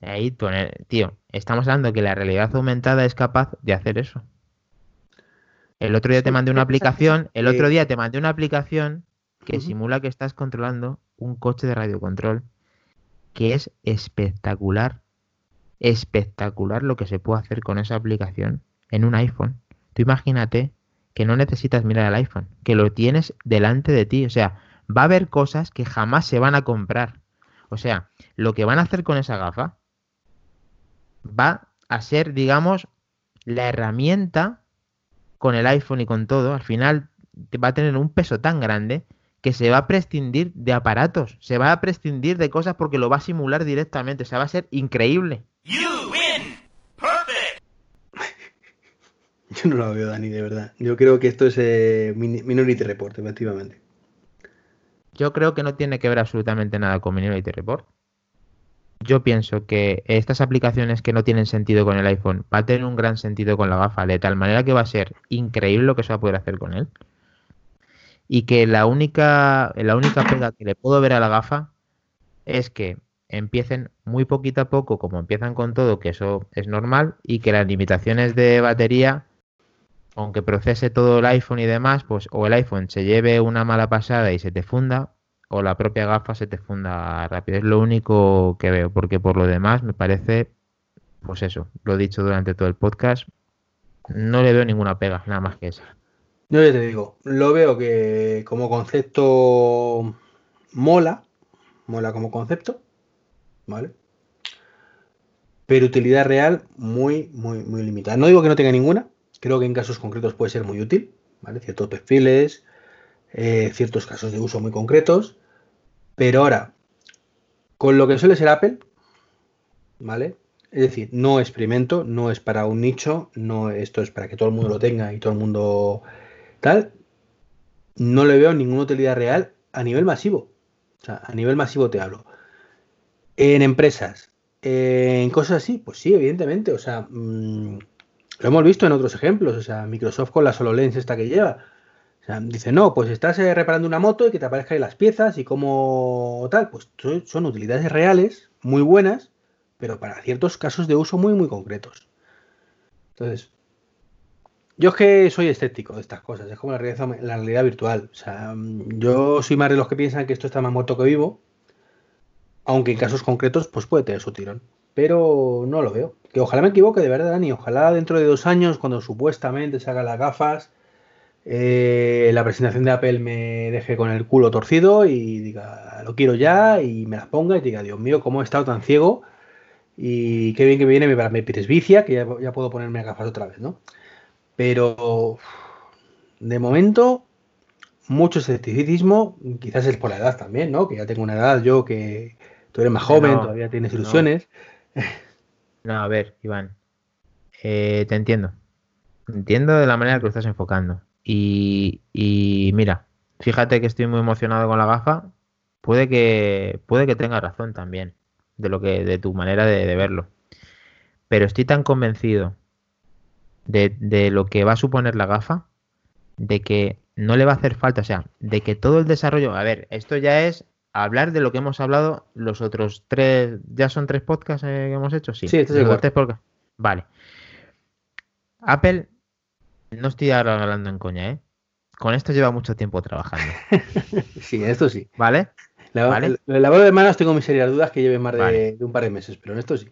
ahí poner, tío, estamos hablando que la realidad aumentada es capaz de hacer eso. El otro día te mandé una aplicación, el otro día te mandé una aplicación que simula que estás controlando un coche de radiocontrol que es espectacular, espectacular lo que se puede hacer con esa aplicación en un iPhone. Tú imagínate que no necesitas mirar el iPhone, que lo tienes delante de ti, o sea, va a haber cosas que jamás se van a comprar. O sea, lo que van a hacer con esa gafa va a ser, digamos, la herramienta con el iPhone y con todo, al final va a tener un peso tan grande que se va a prescindir de aparatos, se va a prescindir de cosas porque lo va a simular directamente, o sea, va a ser increíble. Yo no lo veo, Dani, de verdad. Yo creo que esto es eh, Minority Report, efectivamente. Yo creo que no tiene que ver absolutamente nada con Minority Report yo pienso que estas aplicaciones que no tienen sentido con el iPhone va a tener un gran sentido con la gafa, de tal manera que va a ser increíble lo que se va a poder hacer con él. Y que la única, la única pega que le puedo ver a la gafa es que empiecen muy poquito a poco, como empiezan con todo, que eso es normal, y que las limitaciones de batería, aunque procese todo el iPhone y demás, pues o el iPhone se lleve una mala pasada y se te funda, o la propia gafa se te funda rápido. Es lo único que veo, porque por lo demás me parece, pues eso, lo he dicho durante todo el podcast, no le veo ninguna pega, nada más que esa. Yo ya te digo, lo veo que como concepto mola, mola como concepto, ¿vale? Pero utilidad real muy, muy, muy limitada. No digo que no tenga ninguna, creo que en casos concretos puede ser muy útil, ¿vale? Ciertos perfiles, eh, ciertos casos de uso muy concretos, pero ahora, con lo que suele ser Apple, ¿vale? Es decir, no experimento, no es para un nicho, no esto es para que todo el mundo lo tenga y todo el mundo tal. No le veo ninguna utilidad real a nivel masivo. O sea, a nivel masivo te hablo. En empresas, en cosas así, pues sí, evidentemente. O sea, mm, lo hemos visto en otros ejemplos. O sea, Microsoft con la SoloLens esta que lleva dice, no, pues estás eh, reparando una moto y que te aparezcan las piezas y como tal, pues son utilidades reales, muy buenas, pero para ciertos casos de uso muy, muy concretos. Entonces, yo es que soy escéptico de estas cosas, es como la realidad virtual. O sea, yo soy más de los que piensan que esto está más muerto que vivo, aunque en casos concretos pues puede tener su tirón. Pero no lo veo. Que ojalá me equivoque, de verdad, Dani. Ojalá dentro de dos años, cuando supuestamente se hagan las gafas, eh, la presentación de Apple me deje con el culo torcido y diga, lo quiero ya y me las ponga y diga, Dios mío, cómo he estado tan ciego y qué bien que me viene mi, mi presbicia, que ya, puedo ponerme gafas otra vez, ¿no? Pero de momento, mucho escepticismo, quizás es por la edad también, ¿no? Que ya tengo una edad yo que tú eres más joven, todavía tienes ilusiones. No, a ver, Iván, eh, te entiendo. Entiendo de la manera que lo estás enfocando. Y, mira, fíjate que estoy muy emocionado con la gafa. Puede que, puede que tenga razón también de lo que, de tu manera de, verlo. Pero estoy tan convencido de, lo que va a suponer la gafa, de que no le va a hacer falta, o sea, de que todo el desarrollo, a ver, esto ya es hablar de lo que hemos hablado los otros tres, ya son tres podcasts eh, que hemos hecho, sí. Sí, este es el tres podcasts. Vale. Apple, no estoy ahora hablando en coña, ¿eh? Con esto lleva mucho tiempo trabajando. sí, esto sí. ¿Vale? La, ¿Vale? El, lavado de manos tengo mis serias dudas que lleve más de, un par de meses, pero en esto sí.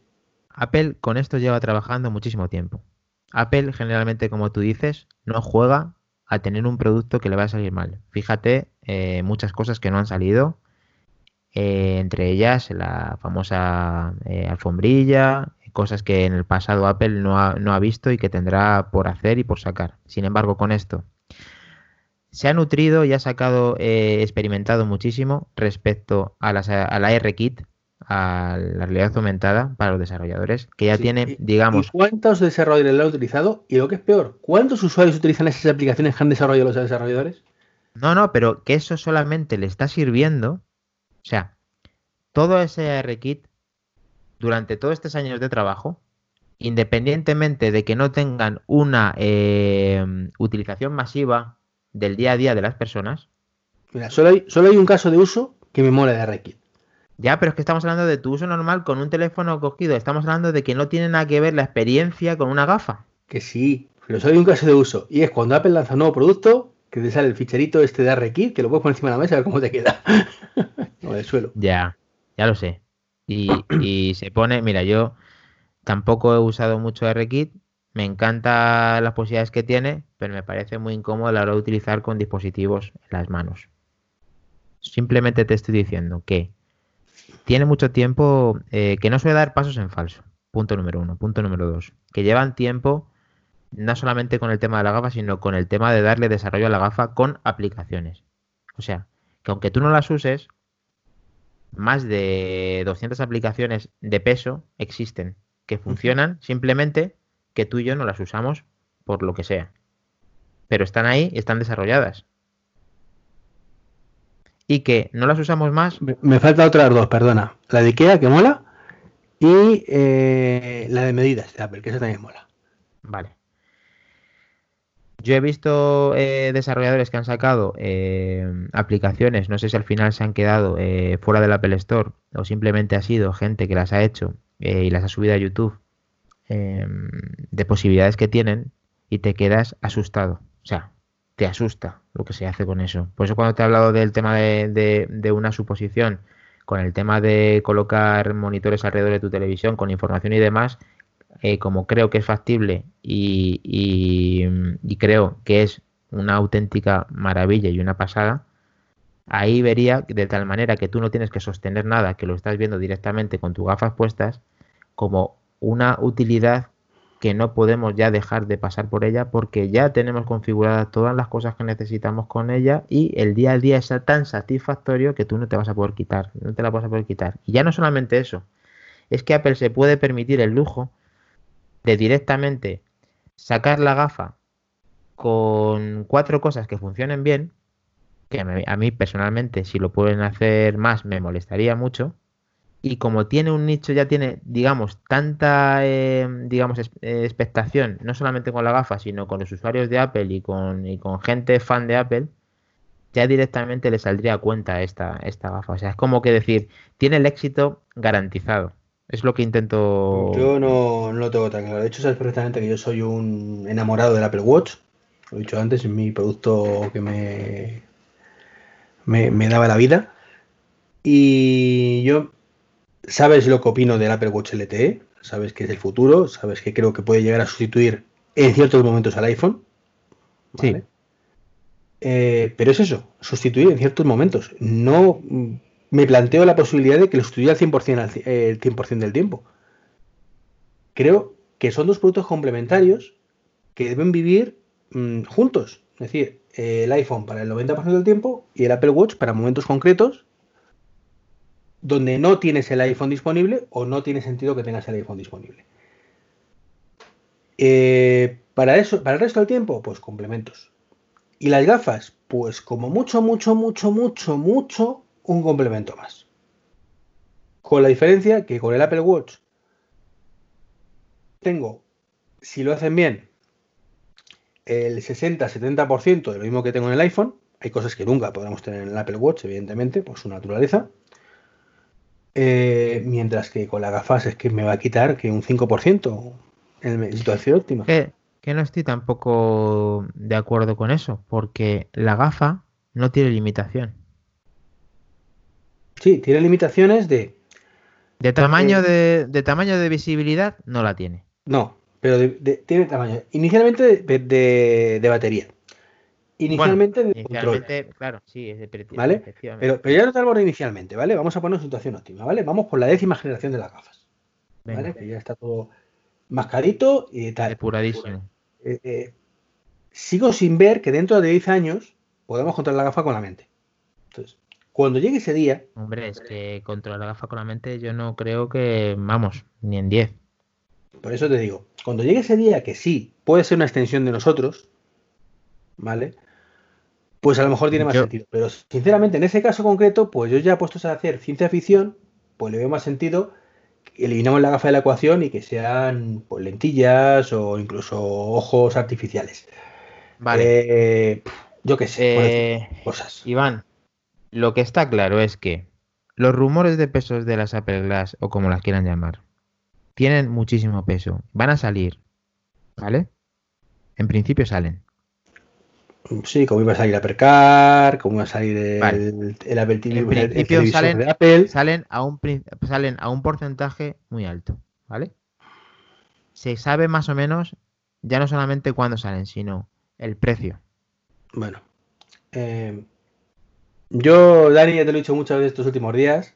Apple con esto lleva trabajando muchísimo tiempo. Apple generalmente, como tú dices, no juega a tener un producto que le va a salir mal. Fíjate, eh, muchas cosas que no han salido, eh, entre ellas la famosa eh, alfombrilla, cosas que en el pasado Apple no ha, no ha visto y que tendrá por hacer y por sacar. Sin embargo, con esto se ha nutrido y ha sacado, eh, experimentado muchísimo respecto a, a la R-Kit, a la realidad aumentada para los desarrolladores, que ya tiene, digamos... ¿Cuántos desarrolladores lo han utilizado? Y lo que es peor, ¿cuántos usuarios utilizan esas aplicaciones que han desarrollado los desarrolladores? No, no, pero que eso solamente le está sirviendo, o sea, todo ese R-Kit, durante todos estos años de trabajo, independientemente de que no tengan una eh, utilización masiva del día a día de las personas. Mira, solo hay, solo hay un caso de uso que me mola de Reddit. Ya, pero es que estamos hablando de tu uso normal con un teléfono cogido. Estamos hablando de que no tiene nada que ver la experiencia con una gafa. Que sí, pero solo hay un caso de uso. Y es cuando Apple lanza un nuevo producto, que te sale el ficherito este de RKit, que lo puedes poner encima de la mesa a ver cómo te queda. o del suelo. Ya, ya lo sé. Y, y, se pone, mira, yo tampoco he usado mucho RKit, me encanta las posibilidades que tiene, pero me parece muy incómodo a la hora de utilizar con dispositivos en las manos. Simplemente te estoy diciendo que tiene mucho tiempo eh, que no suele dar pasos en falso. Punto número uno. Punto número dos. Que llevan tiempo no solamente con el tema de la gafa, sino con el tema de darle desarrollo a la gafa con aplicaciones. O sea, que aunque tú no las uses, más de 200 aplicaciones de peso existen que funcionan simplemente que tú y yo no las usamos por lo que sea. Pero están ahí y están desarrolladas. Y que no las usamos más. Me falta otras dos, perdona. La de IKEA, que mola. Y eh, la de medidas de Apple, que esa también mola. Vale. Yo he visto eh, desarrolladores que han sacado eh, aplicaciones, no sé si al final se han quedado fuera del Apple Store o simplemente ha sido gente que las ha hecho y las ha subido a YouTube Em, de posibilidades que tienen y te quedas asustado. O sea, te asusta lo que se hace con eso. Por eso cuando te he hablado del tema de, una suposición, con el tema de colocar monitores alrededor de tu televisión con información y demás, eh, como creo que es factible y, y, creo que es una auténtica maravilla y una pasada, ahí vería de tal manera que tú no tienes que sostener nada, que lo estás viendo directamente con tus gafas puestas, como una utilidad que no podemos ya dejar de pasar por ella porque ya tenemos configuradas todas las cosas que necesitamos con ella y el día a día es tan satisfactorio que tú no te vas a poder quitar, no te la vas a poder quitar. Y ya no solamente eso, es que Apple se puede permitir el lujo de directamente sacar la gafa con cuatro cosas que funcionen bien, que a mí personalmente si lo pueden hacer más me molestaría mucho, y como tiene un nicho, ya tiene, digamos, tanta, eh, digamos, expectación, no solamente con la gafa, sino con los usuarios de Apple y con, y con gente fan de Apple, ya directamente le saldría a cuenta esta, esta gafa. O sea, es como que decir, tiene el éxito garantizado. Es lo que intento... Yo no, no lo tengo tan claro. De hecho, sabes perfectamente que yo soy un enamorado del Apple Watch. Lo he dicho antes, es mi producto que me, me, me daba la vida. Y yo sabes lo que opino del Apple Watch LTE, sabes que es el futuro, sabes que creo que puede llegar a sustituir en ciertos momentos al iPhone. Sí. Eh, pero es eso, sustituir en ciertos momentos. No me planteo la posibilidad de que lo sustituya al 100%, el 100 del tiempo. Creo que son dos productos complementarios que deben vivir mm, juntos. Es decir, el iPhone para el 90% del tiempo y el Apple Watch para momentos concretos donde no tienes el iPhone disponible o no tiene sentido que tengas el iPhone disponible. Eh, para eso, para el resto del tiempo, pues complementos. Y las gafas, pues como mucho, mucho, mucho, mucho, mucho, un complemento más. Con la diferencia que con el Apple Watch tengo, si lo hacen bien, el 60-70% de lo mismo que tengo en el iPhone. Hay cosas que nunca podremos tener en el Apple Watch, evidentemente, por su naturaleza. Eh, mientras que con las gafas es que me va a quitar que un 5% en situación óptima. Que, que no estoy tampoco de acuerdo con eso, porque la gafa no tiene limitación. Sí, tiene limitaciones de... De tamaño de, de tamaño de visibilidad no la tiene. No, pero de- de- tiene tamaño. Inicialmente de, de- batería. Inicialmente Bueno, de control. inicialmente, claro, sí, es de ¿Vale? Pero, pero ya no te hablo de inicialmente, ¿vale? Vamos a poner situación óptima, ¿vale? Vamos por la décima generación de las gafas, Venga, ¿vale? Que ya está todo mascarito y tal. depuradísimo. Eh, eh, sigo sin ver que dentro de 10 años podamos controlar la gafa con la mente. Cuando llegue ese día, Hombre, es que controlar la gafa con la mente yo no creo que, vamos, ni en 10. por eso te digo, cuando llegue ese día que sí puede ser una extensión de nosotros, ¿vale? Pues a lo mejor tiene más Yo- sentido. Pero sinceramente, en ese caso concreto, pues yo ya puestos a hacer ciencia ficción, pues le veo más sentido que eliminamos la gafa de la ecuación y que sean pues, lentillas o incluso ojos artificiales. Vale. Eh, yo qué sé, Eh, cosas. Iván, lo que está claro es que los rumores de pesos de las Apple Glass, o como las quieran llamar, tienen muchísimo peso. Van a salir, ¿vale? En principio salen. Sí, como iba a salir Apercar, como iba a salir el, Vale. el Apple TV, En el principio salen- de Apple. Salen a un, salen a un porcentaje muy alto, ¿vale? Se sabe más o menos, ya no solamente cuándo salen, sino el precio. Bueno, eh, yo, Dani, ya te lo he dicho muchas veces estos últimos días,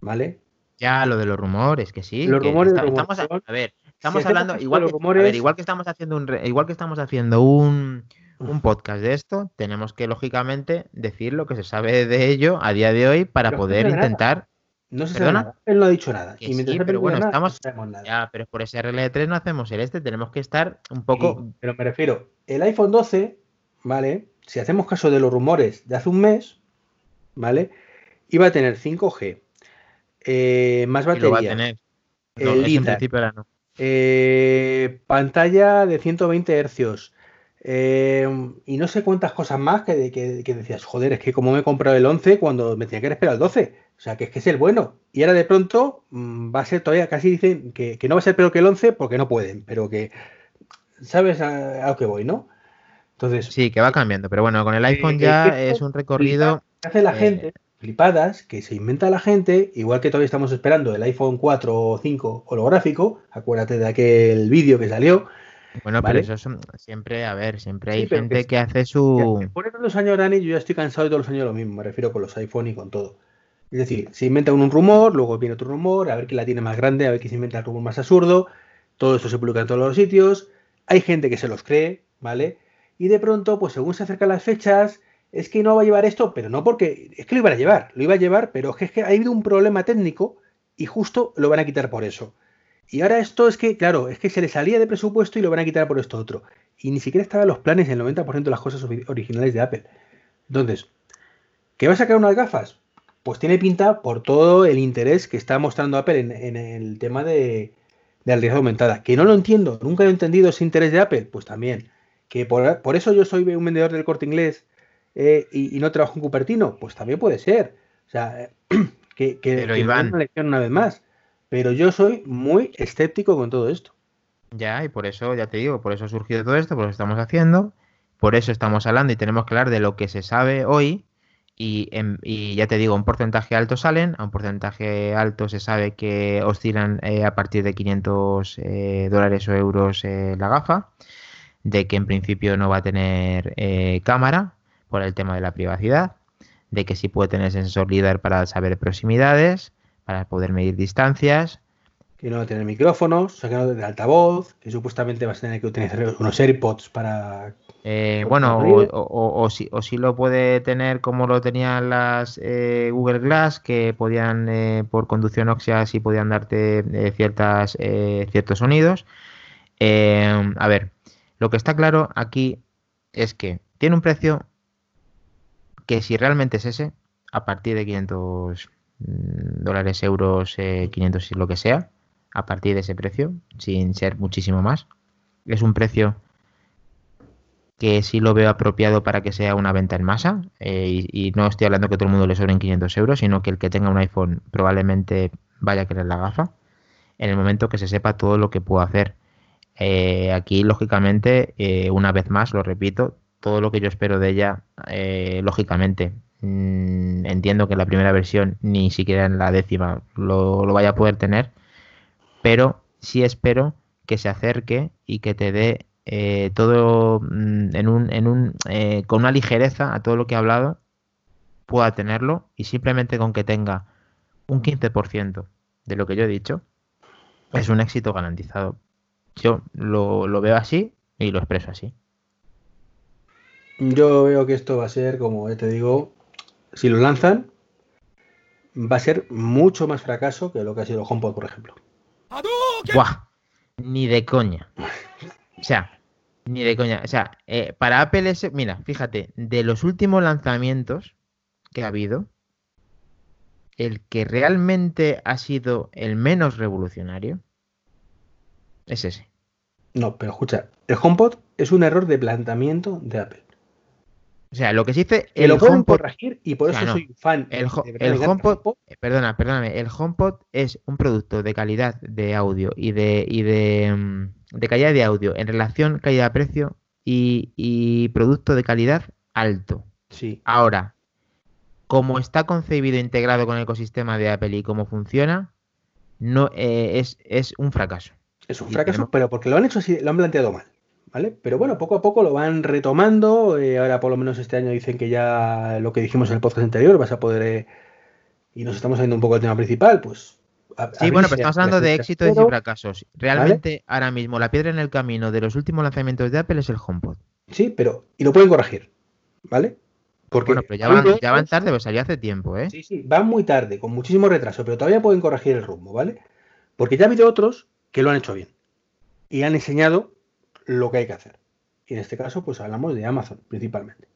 ¿vale? Ya lo de los rumores, que sí. Los que rumores, está- rumores estamos a, a ver, estamos hablando igual los que, a rumores- ver, igual que estamos haciendo un igual que estamos haciendo un, un podcast de esto, tenemos que lógicamente decir lo que se sabe de ello a día de hoy para Pero poder no nada. intentar. No se sabe nada. Él no ha dicho nada. Que y sí, pero no bueno, nada, estamos- no sabemos nada. Ya, pero por ese RL 3 no hacemos el este, tenemos que estar un poco. Sí, pero me refiero, el iPhone 12, ¿vale? Si hacemos caso de los rumores de hace un mes, ¿vale? Iba a tener 5G, eh, más y lo va a batería, tener. el No, en LIDAR. principio era no. eh, pantalla de 120 hercios eh, y no sé cuántas cosas más que, que- que decías, joder, es que como me he comprado el 11 cuando me tenía que esperar el 12. O sea, que es que es el bueno. Y ahora de pronto mm, va a ser todavía, casi dicen que, que no va a ser peor que el 11 porque no pueden, pero que sabes a, a lo que voy, ¿no? Entonces, Sí, que va cambiando, pero bueno, con el iPhone Eh, ya ¿qué es un recorrido. ¿Qué hace la Eh, gente? Flipadas, que se inventa la gente, igual que todavía estamos esperando el iPhone 4 o 5 holográfico, acuérdate de aquel vídeo que salió. Bueno, ¿vale? pero eso son siempre, a ver, siempre hay gente que- que hace su. Después de tantos años, Dani, yo ya estoy cansado de todos los años lo mismo, me refiero con los iPhone y con todo. Es decir, se inventa un rumor, luego viene otro rumor, a ver quién la tiene más grande, a ver quién se inventa el rumor más absurdo, todo esto se publica en todos los sitios, hay gente que se los cree, ¿vale? Y de pronto, pues según se acercan las fechas, es que no va a llevar esto, pero no porque, es que lo iban a llevar, lo iba a llevar, pero es que, que ha habido un problema técnico y justo lo van a quitar por eso. Y ahora esto es que, claro, es que se le salía de presupuesto y lo van a quitar por esto otro. Y ni siquiera estaban los planes en el 90% de las cosas ori- originales de Apple. Entonces, ¿qué va a sacar unas gafas? Pues tiene pinta por todo el interés que está mostrando Apple en, en el tema de, de la realidad aumentada. Que no lo entiendo, nunca he entendido ese interés de Apple, pues también. Que por, por eso yo soy un vendedor del corte inglés eh, y, y no trabajo en Cupertino, pues también puede ser. O sea, que, que, Pero, que Iván- una lección una vez más. Pero yo soy muy escéptico con todo esto. Ya, y por eso, ya te digo, por eso ha surgido todo esto, por eso estamos haciendo, por eso estamos hablando y tenemos que hablar de lo que se sabe hoy. Y, en- y ya te digo, un porcentaje alto salen, a un porcentaje alto se sabe que oscilan eh, a partir de 500 eh, dólares o euros eh, la gafa, de que en principio no va a tener cámara por el tema de la privacidad, de que sí puede tener sensor LIDAR para saber proximidades, para poder medir distancias, que no va a tener micrófonos, o sea, que no de altavoz, que supuestamente vas a tener que utilizar unos AirPods para... Eh, bueno, o, si, o si lo puede tener como lo tenían las eh, Google Glass, que podían, eh, por conducción ósea, sí podían darte eh, ciertas, eh, ciertos sonidos. A ver, lo que está claro aquí es que tiene un precio que si realmente es ese, a partir de 500 mm, dólares, euros, eh, 500 lo que sea, a partir de ese precio, sin ser muchísimo más, es un precio que sí lo veo apropiado para que sea una venta en masa. Eh, y, no estoy hablando que todo el mundo le sobren 500 euros, sino que el que tenga un iPhone probablemente vaya a querer la gafa en el momento que se sepa todo lo que puedo hacer. Eh, aquí, lógicamente, una vez más, lo repito, todo lo que yo espero de ella, lógicamente, mm, entiendo que la primera versión ni siquiera en la décima lo, vaya a poder tener, pero sí espero que se acerque y que te dé eh, todo mm, en un, en un, eh, con una ligereza a todo lo que he hablado, pueda tenerlo y simplemente con que tenga un 15% de lo que yo he dicho, es un éxito garantizado. Yo lo veo así y lo expreso así. Yo veo que esto va a ser, como te digo, si lo lanzan, va a ser mucho más fracaso que lo que ha sido el HomePod, por ejemplo. ¡Buah! Ni de coña. O sea, ni de coña. O sea, eh, para Apple es. Mira, fíjate, de los últimos lanzamientos que ha habido, el que realmente ha sido el menos revolucionario es ese. No, pero escucha, el HomePod es un error de planteamiento de Apple. O sea, lo que se dice. el lo HomePod, corregir y por eso soy fan. El, HomePod, perdona, perdóname, el HomePod es un producto de calidad de audio y de, y de, mm, de calidad de audio en relación calidad-precio y, producto de calidad alto. Sí. Ahora, como está concebido e integrado con el ecosistema de Apple y cómo funciona, no eh, es, es, un fracaso. Es un fracaso, pero porque lo han hecho así, lo han planteado mal. ¿Vale? Pero bueno, poco a poco lo van retomando. Eh, ahora, por lo menos este año, dicen que ya lo que dijimos en el podcast anterior vas a poder. Eh, y nos estamos saliendo un poco del tema principal, pues sí, bueno, pero estamos hablando de éxitos y fracasos. Realmente, ahora mismo, la piedra en el camino de los últimos lanzamientos de Apple es el HomePod. Sí, pero. Y lo pueden corregir, ¿vale? Porque bueno, pero ya van, ya van tarde, pues salió hace tiempo, ¿eh? Sí, sí, van muy tarde, con muchísimo retraso, pero todavía pueden corregir el rumbo, ¿vale? Porque ya ha habido otros que lo han hecho bien y han enseñado lo que hay que hacer. Y en este caso, pues hablamos de Amazon, principalmente.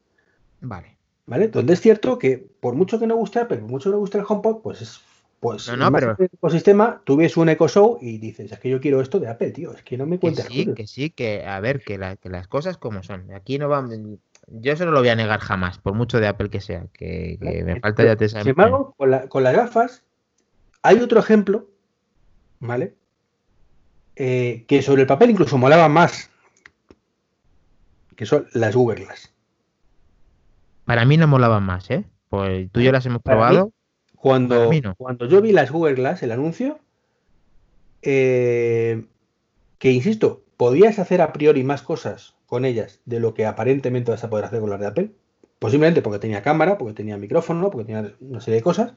Vale. ¿Vale? Donde es cierto que, por mucho que no guste Apple, por mucho que no guste el HomePod, pues es pues no, no, pero... ecosistema, tú ves un Echo Show y dices, es que yo quiero esto de Apple, tío, es que no me cuentes. Que sí, que sí, que a ver, que, las cosas como son. Aquí no van. Yo eso no lo voy a negar jamás, por mucho de Apple que sea, que, me falta ya te Sin embargo, con, las gafas, hay otro ejemplo, ¿vale? Eh, que sobre el papel incluso molaba más, que son las Google Glass. Para mí no molaban más, ¿eh? Pues tú y yo las hemos probado. Cuando, cuando yo vi las Google Glass, el anuncio, eh, que insisto, podías hacer a priori más cosas con ellas de lo que aparentemente vas a poder hacer con las de Apple. Posiblemente porque tenía cámara, porque tenía micrófono, porque tenía una serie de cosas.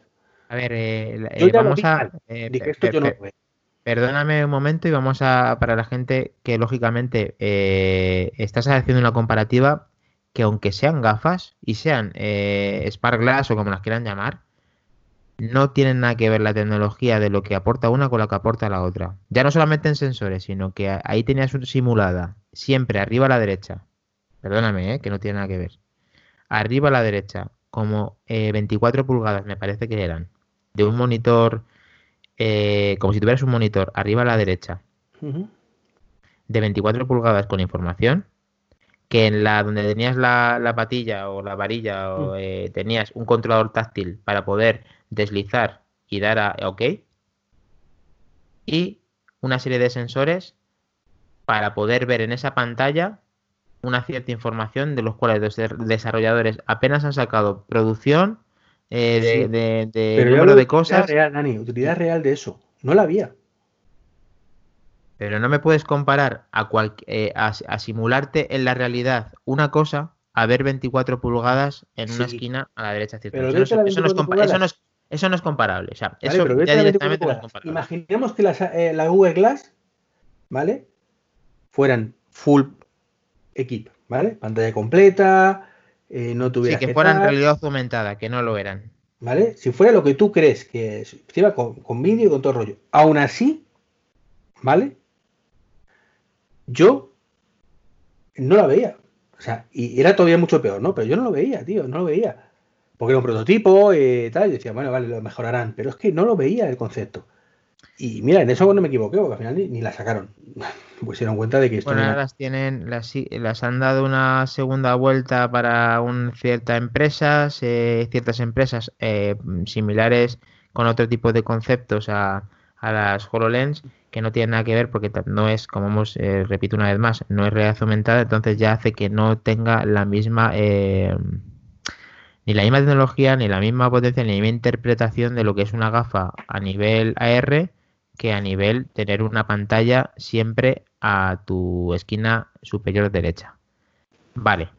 A ver, eh, eh, vamos a. Dije, esto yo no Perdóname un momento y vamos a, para la gente que lógicamente estás haciendo una comparativa que aunque sean gafas y sean Spark Glass o como las quieran llamar, no tienen nada que ver la tecnología de lo que aporta una con lo que aporta la otra. Ya no solamente en sensores, sino que ahí tenías simulada, siempre arriba a la derecha. Perdóname, ¿eh? que no tiene nada que ver. Arriba a la derecha, como 24 eh, pulgadas, me parece que eran, de un monitor, eh, como si tuvieras un monitor arriba a la derecha, de 24 pulgadas con información, que en la donde tenías la, patilla o la varilla o mm. tenías un controlador táctil para poder deslizar y dar a OK. Y una serie de sensores para poder ver en esa pantalla una cierta información de los cuales los desarrolladores apenas han sacado producción eh, de, número de cosas. Real, Dani, utilidad real de eso. No la había. Pero no me puedes comparar a, eh, a, simularte en la realidad una cosa a ver 24 pulgadas en una esquina a la derecha. Pero eso, no, es, eso no es comparable. O sea, eso ya directamente no es comparable. Imaginemos que las, eh, la Google Glass, ¿vale? Fueran full equip, ¿vale? Pantalla completa, eh, no tuviera. Sí, que, fueran realidad aumentada, que no lo eran. ¿Vale? Si fuera lo que tú crees que es, con, con vídeo y con todo el rollo. Aún así, ¿vale? Yo no la veía. O sea, y era todavía mucho peor, ¿no? Pero yo no lo veía, tío, no lo veía porque era un prototipo y tal, y decía, bueno, vale, lo mejorarán, pero es que no lo veía el concepto. Y mira, en eso no me equivoqué, porque al final ni, la sacaron. pues se cuenta de que esto Bueno, no ahora era- las tienen, las, han dado una segunda vuelta para un, ciertas empresas, eh, ciertas empresas eh, similares con otro tipo de conceptos a, a las HoloLens que no tienen nada que ver porque no es, como hemos, eh, repito una vez más, no es realidad aumentada, entonces ya hace que no tenga la misma, eh, ni la misma tecnología, ni la misma potencia, ni la misma interpretación de lo que es una gafa a nivel AR que a nivel tener una pantalla siempre a tu esquina superior derecha. Vale.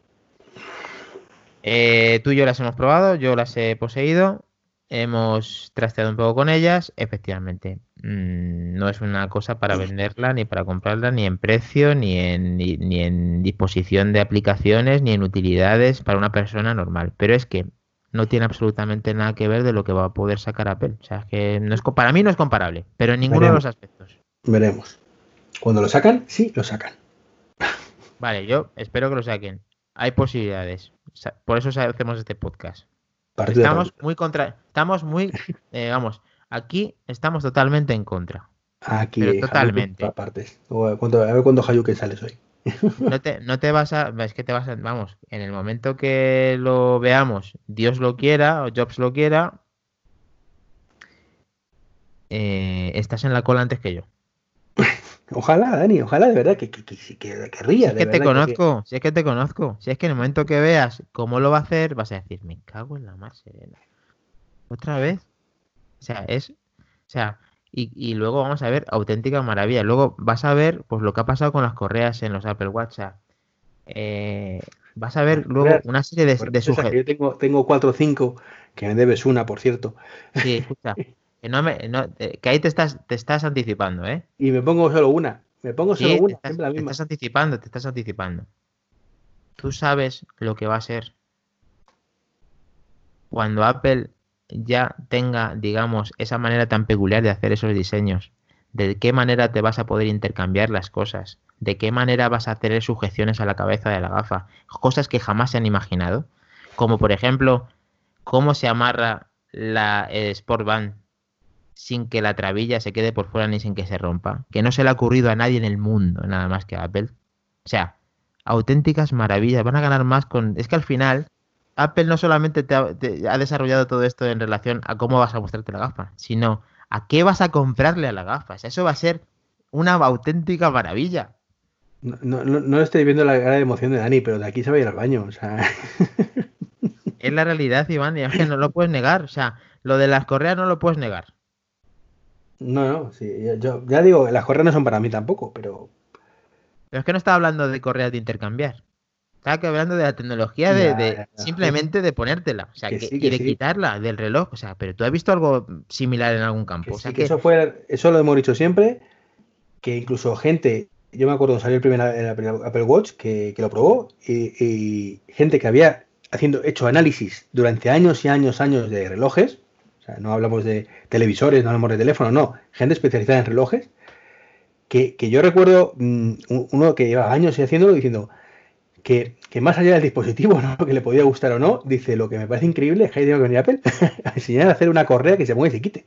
Eh, tú y yo las hemos probado, yo las he poseído, hemos trasteado un poco con ellas, efectivamente. mm, no es una cosa para venderla, ni para comprarla, ni en precio, ni en, ni, ni en disposición de aplicaciones, ni en utilidades para una persona normal. Pero es que no tiene absolutamente nada que ver de lo que va a poder sacar Apple. O sea, es que no es, para mí no es comparable, pero en ninguno de los aspectos. Veremos. Cuando lo sacan, sí, lo sacan. Vale, yo espero que lo saquen. Hay posibilidades. Por eso hacemos este podcast. Partido Estamos muy contra, estamos muy, eh, vamos, aquí estamos totalmente en contra. Aquí, pero totalmente. partes. ¿cuánto- a ver cuándo Hayuken sales hoy. No te, no te vas a, es que te vas a, vamos, en el momento que lo veamos, Dios lo quiera o Jobs lo quiera, eh, estás en la cola antes que yo. Ojalá, Dani, ojalá de verdad que, que, que, que-. Si es que te conozco, si es que te conozco, si es que en el momento que veas cómo lo va a hacer, vas a decir, me cago en la mar serena. ¿Otra vez? O sea, es, o sea, y, y luego vamos a ver auténtica maravilla. Luego vas a ver, pues lo que ha pasado con las correas en los Apple Watch. eh, vas a ver luego una serie de, de sujetos. Yo tengo, tengo 4 o 5, que me debes una, por cierto. Sí, escucha, que, no me- no, que ahí te estás, te estás anticipando, ¿eh? Y me pongo solo una. Me pongo solo una, estás, siempre la te estás anticipando, te estás anticipando. Tú sabes lo que va a ser cuando Apple ya tenga, digamos, esa manera tan peculiar de hacer esos diseños. De qué manera te vas a poder intercambiar las cosas. De qué manera vas a tener sujeciones a la cabeza de la gafa. Cosas que jamás se han imaginado. Como por ejemplo, cómo se amarra la eh, Sport Band sin que la trabilla se quede por fuera ni sin que se rompa. Que no se le ha ocurrido a nadie en el mundo, nada más que a Apple. O sea, auténticas maravillas. Van a ganar más con... Es que al final, Apple no solamente te ha, te ha desarrollado todo esto en relación a cómo vas a mostrarte la gafa, sino a qué vas a comprarle a la gafa. O sea, eso va a ser una auténtica maravilla. No, no, no, estoy viendo la cara de emoción de Dani, pero de aquí se va a ir al baño. O sea, Es la realidad, Iván, y es que no lo puedes negar. O sea, lo de las correas no lo puedes negar. No, no, sí, yo, ya digo, las correas no son para mí tampoco, pero Pero es que no estaba hablando de correas de intercambiar. Estaba hablando de la tecnología de, Ya, de ya, ya. simplemente de ponértela. O sea, Que que- sí, y de sí. quitarla del reloj. O sea, pero tú has visto algo similar en algún campo. o sea, sí, eso fue, eso lo hemos dicho siempre, que incluso gente, yo me acuerdo cuando salió el primer el Apple Watch que, que lo probó, y, y gente que había haciendo, hecho análisis durante años y años, años de relojes, no hablamos de televisores, no hablamos de teléfono, no, gente especializada en relojes, que, que yo recuerdo mm, un- uno que lleva años haciéndolo diciendo que, que más allá del dispositivo, ¿no? que le podía gustar o no, dice, lo que me parece increíble es tenido que Apple a enseñar a hacer una correa que se ponga y se quite.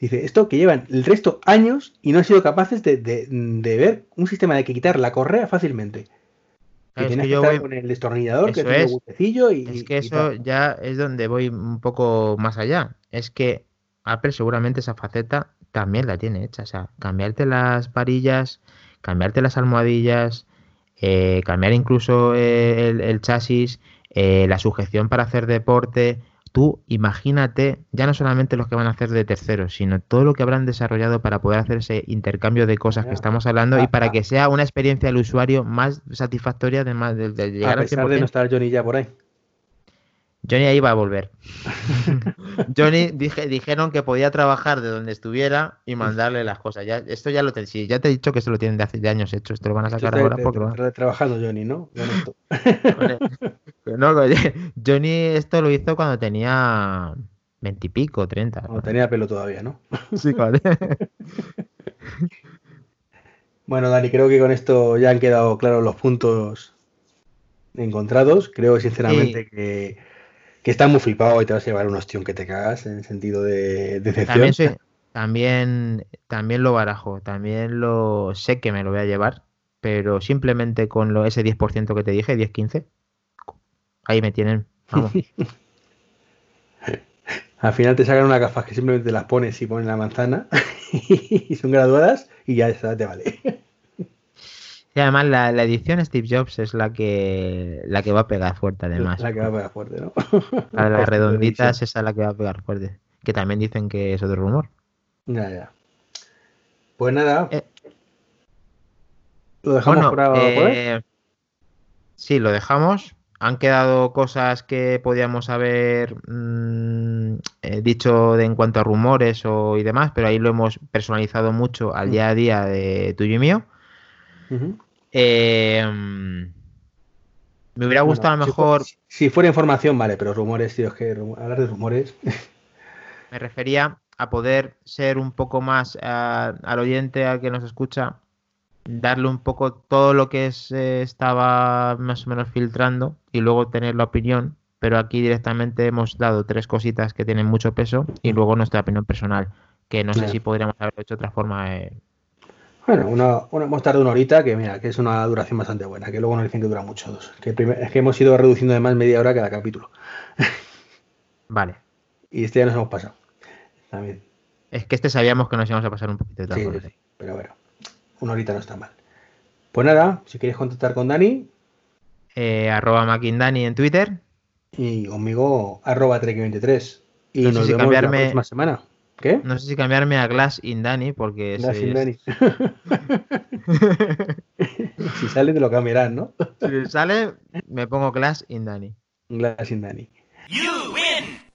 Dice, esto que llevan el resto años y no han sido capaces de, de- de ver un sistema de que quitar la correa fácilmente. Que tienes que que yo estar voy- con el destornillador, que tiene es. huequecillo y. es que eso ya es donde voy un poco más allá. Es que Apple seguramente esa faceta también la tiene hecha. O sea, cambiarte las varillas, cambiarte las almohadillas, eh, cambiar incluso eh, el, el chasis, eh, la sujeción para hacer deporte. Tú imagínate, ya no solamente los que van a hacer de terceros, sino todo lo que habrán desarrollado para poder hacer ese intercambio de cosas que estamos hablando y para que sea una experiencia del usuario más satisfactoria de, más, de, de llegar A al pesar de 100%. no estar Johnny ya por ahí. Johnny ahí va a volver. Johnny dije, dijeron que podía trabajar de donde estuviera y mandarle las cosas. Ya, esto ya lo te, sí, ya te he dicho que esto lo tienen de hace de años hecho. Esto lo van a sacar ahora porque lo van- trabajando Johnny, ¿no? No, oye, Johnny esto lo hizo cuando tenía veintipico, treinta. No tenía pelo todavía, ¿no? Sí, vale. Bueno, Dani, creo que con esto ya han quedado claros los puntos encontrados. Creo sinceramente que, que está muy flipado y te vas a llevar un ostión que te cagas en el sentido de decepción. También, también, también lo barajo. También lo sé que me lo voy a llevar. pero simplemente con lo, ese 10% que te dije, 10-15, ahí me tienen. Vamos. Al final te sacan unas gafas que simplemente las pones y pones la manzana y son graduadas y ya está, te vale. Y además la, edición Steve Jobs es la que la que va a pegar fuerte además. La que va a pegar fuerte, ¿no? La de las redonditas esa es la que va a pegar fuerte. Que también dicen que es otro rumor. Ya, ya. Pues nada. Eh, lo dejamos ahora, eh, Sí, lo dejamos. Han quedado cosas que podíamos haber mm, eh, dicho de, en cuanto a rumores o, y demás, pero ahí lo hemos personalizado mucho al mm. día a día de tuyo y mío. Em, me hubiera gustado a lo mejor. Si, fuera información, vale, pero rumores, tío, es que hablar de rumores. me refería a poder ser un poco más al oyente, al que nos escucha, darle un poco todo lo que se estaba más o menos filtrando y luego tener la opinión, pero aquí directamente hemos dado tres cositas que tienen mucho peso y luego nuestra opinión personal, que no sé si podríamos haberlo hecho de otra forma. Eh. Bueno, una, una, hemos tardado una horita, que mira, que es una duración bastante buena, que luego nos dicen que dura mucho. Dos. Que es que hemos ido reduciendo de más media hora cada capítulo. Vale. y este ya nos hemos pasado. También. Es que este sabíamos que nos íbamos a pasar un poquito de tiempo. sí, pero bueno una horita no está mal. Pues nada, si quieres contactar con Dani. Eh, arroba Maquindani en Twitter. Y conmigo, arroba Trek23. Y no nos sé vemos cambiarme, la próxima semana. ¿Qué? No sé si cambiarme a Glass Indani porque Glass Indani. si sale te lo cambiarán, ¿no? si sale, me pongo Glass Indani. Glass Indani. You win.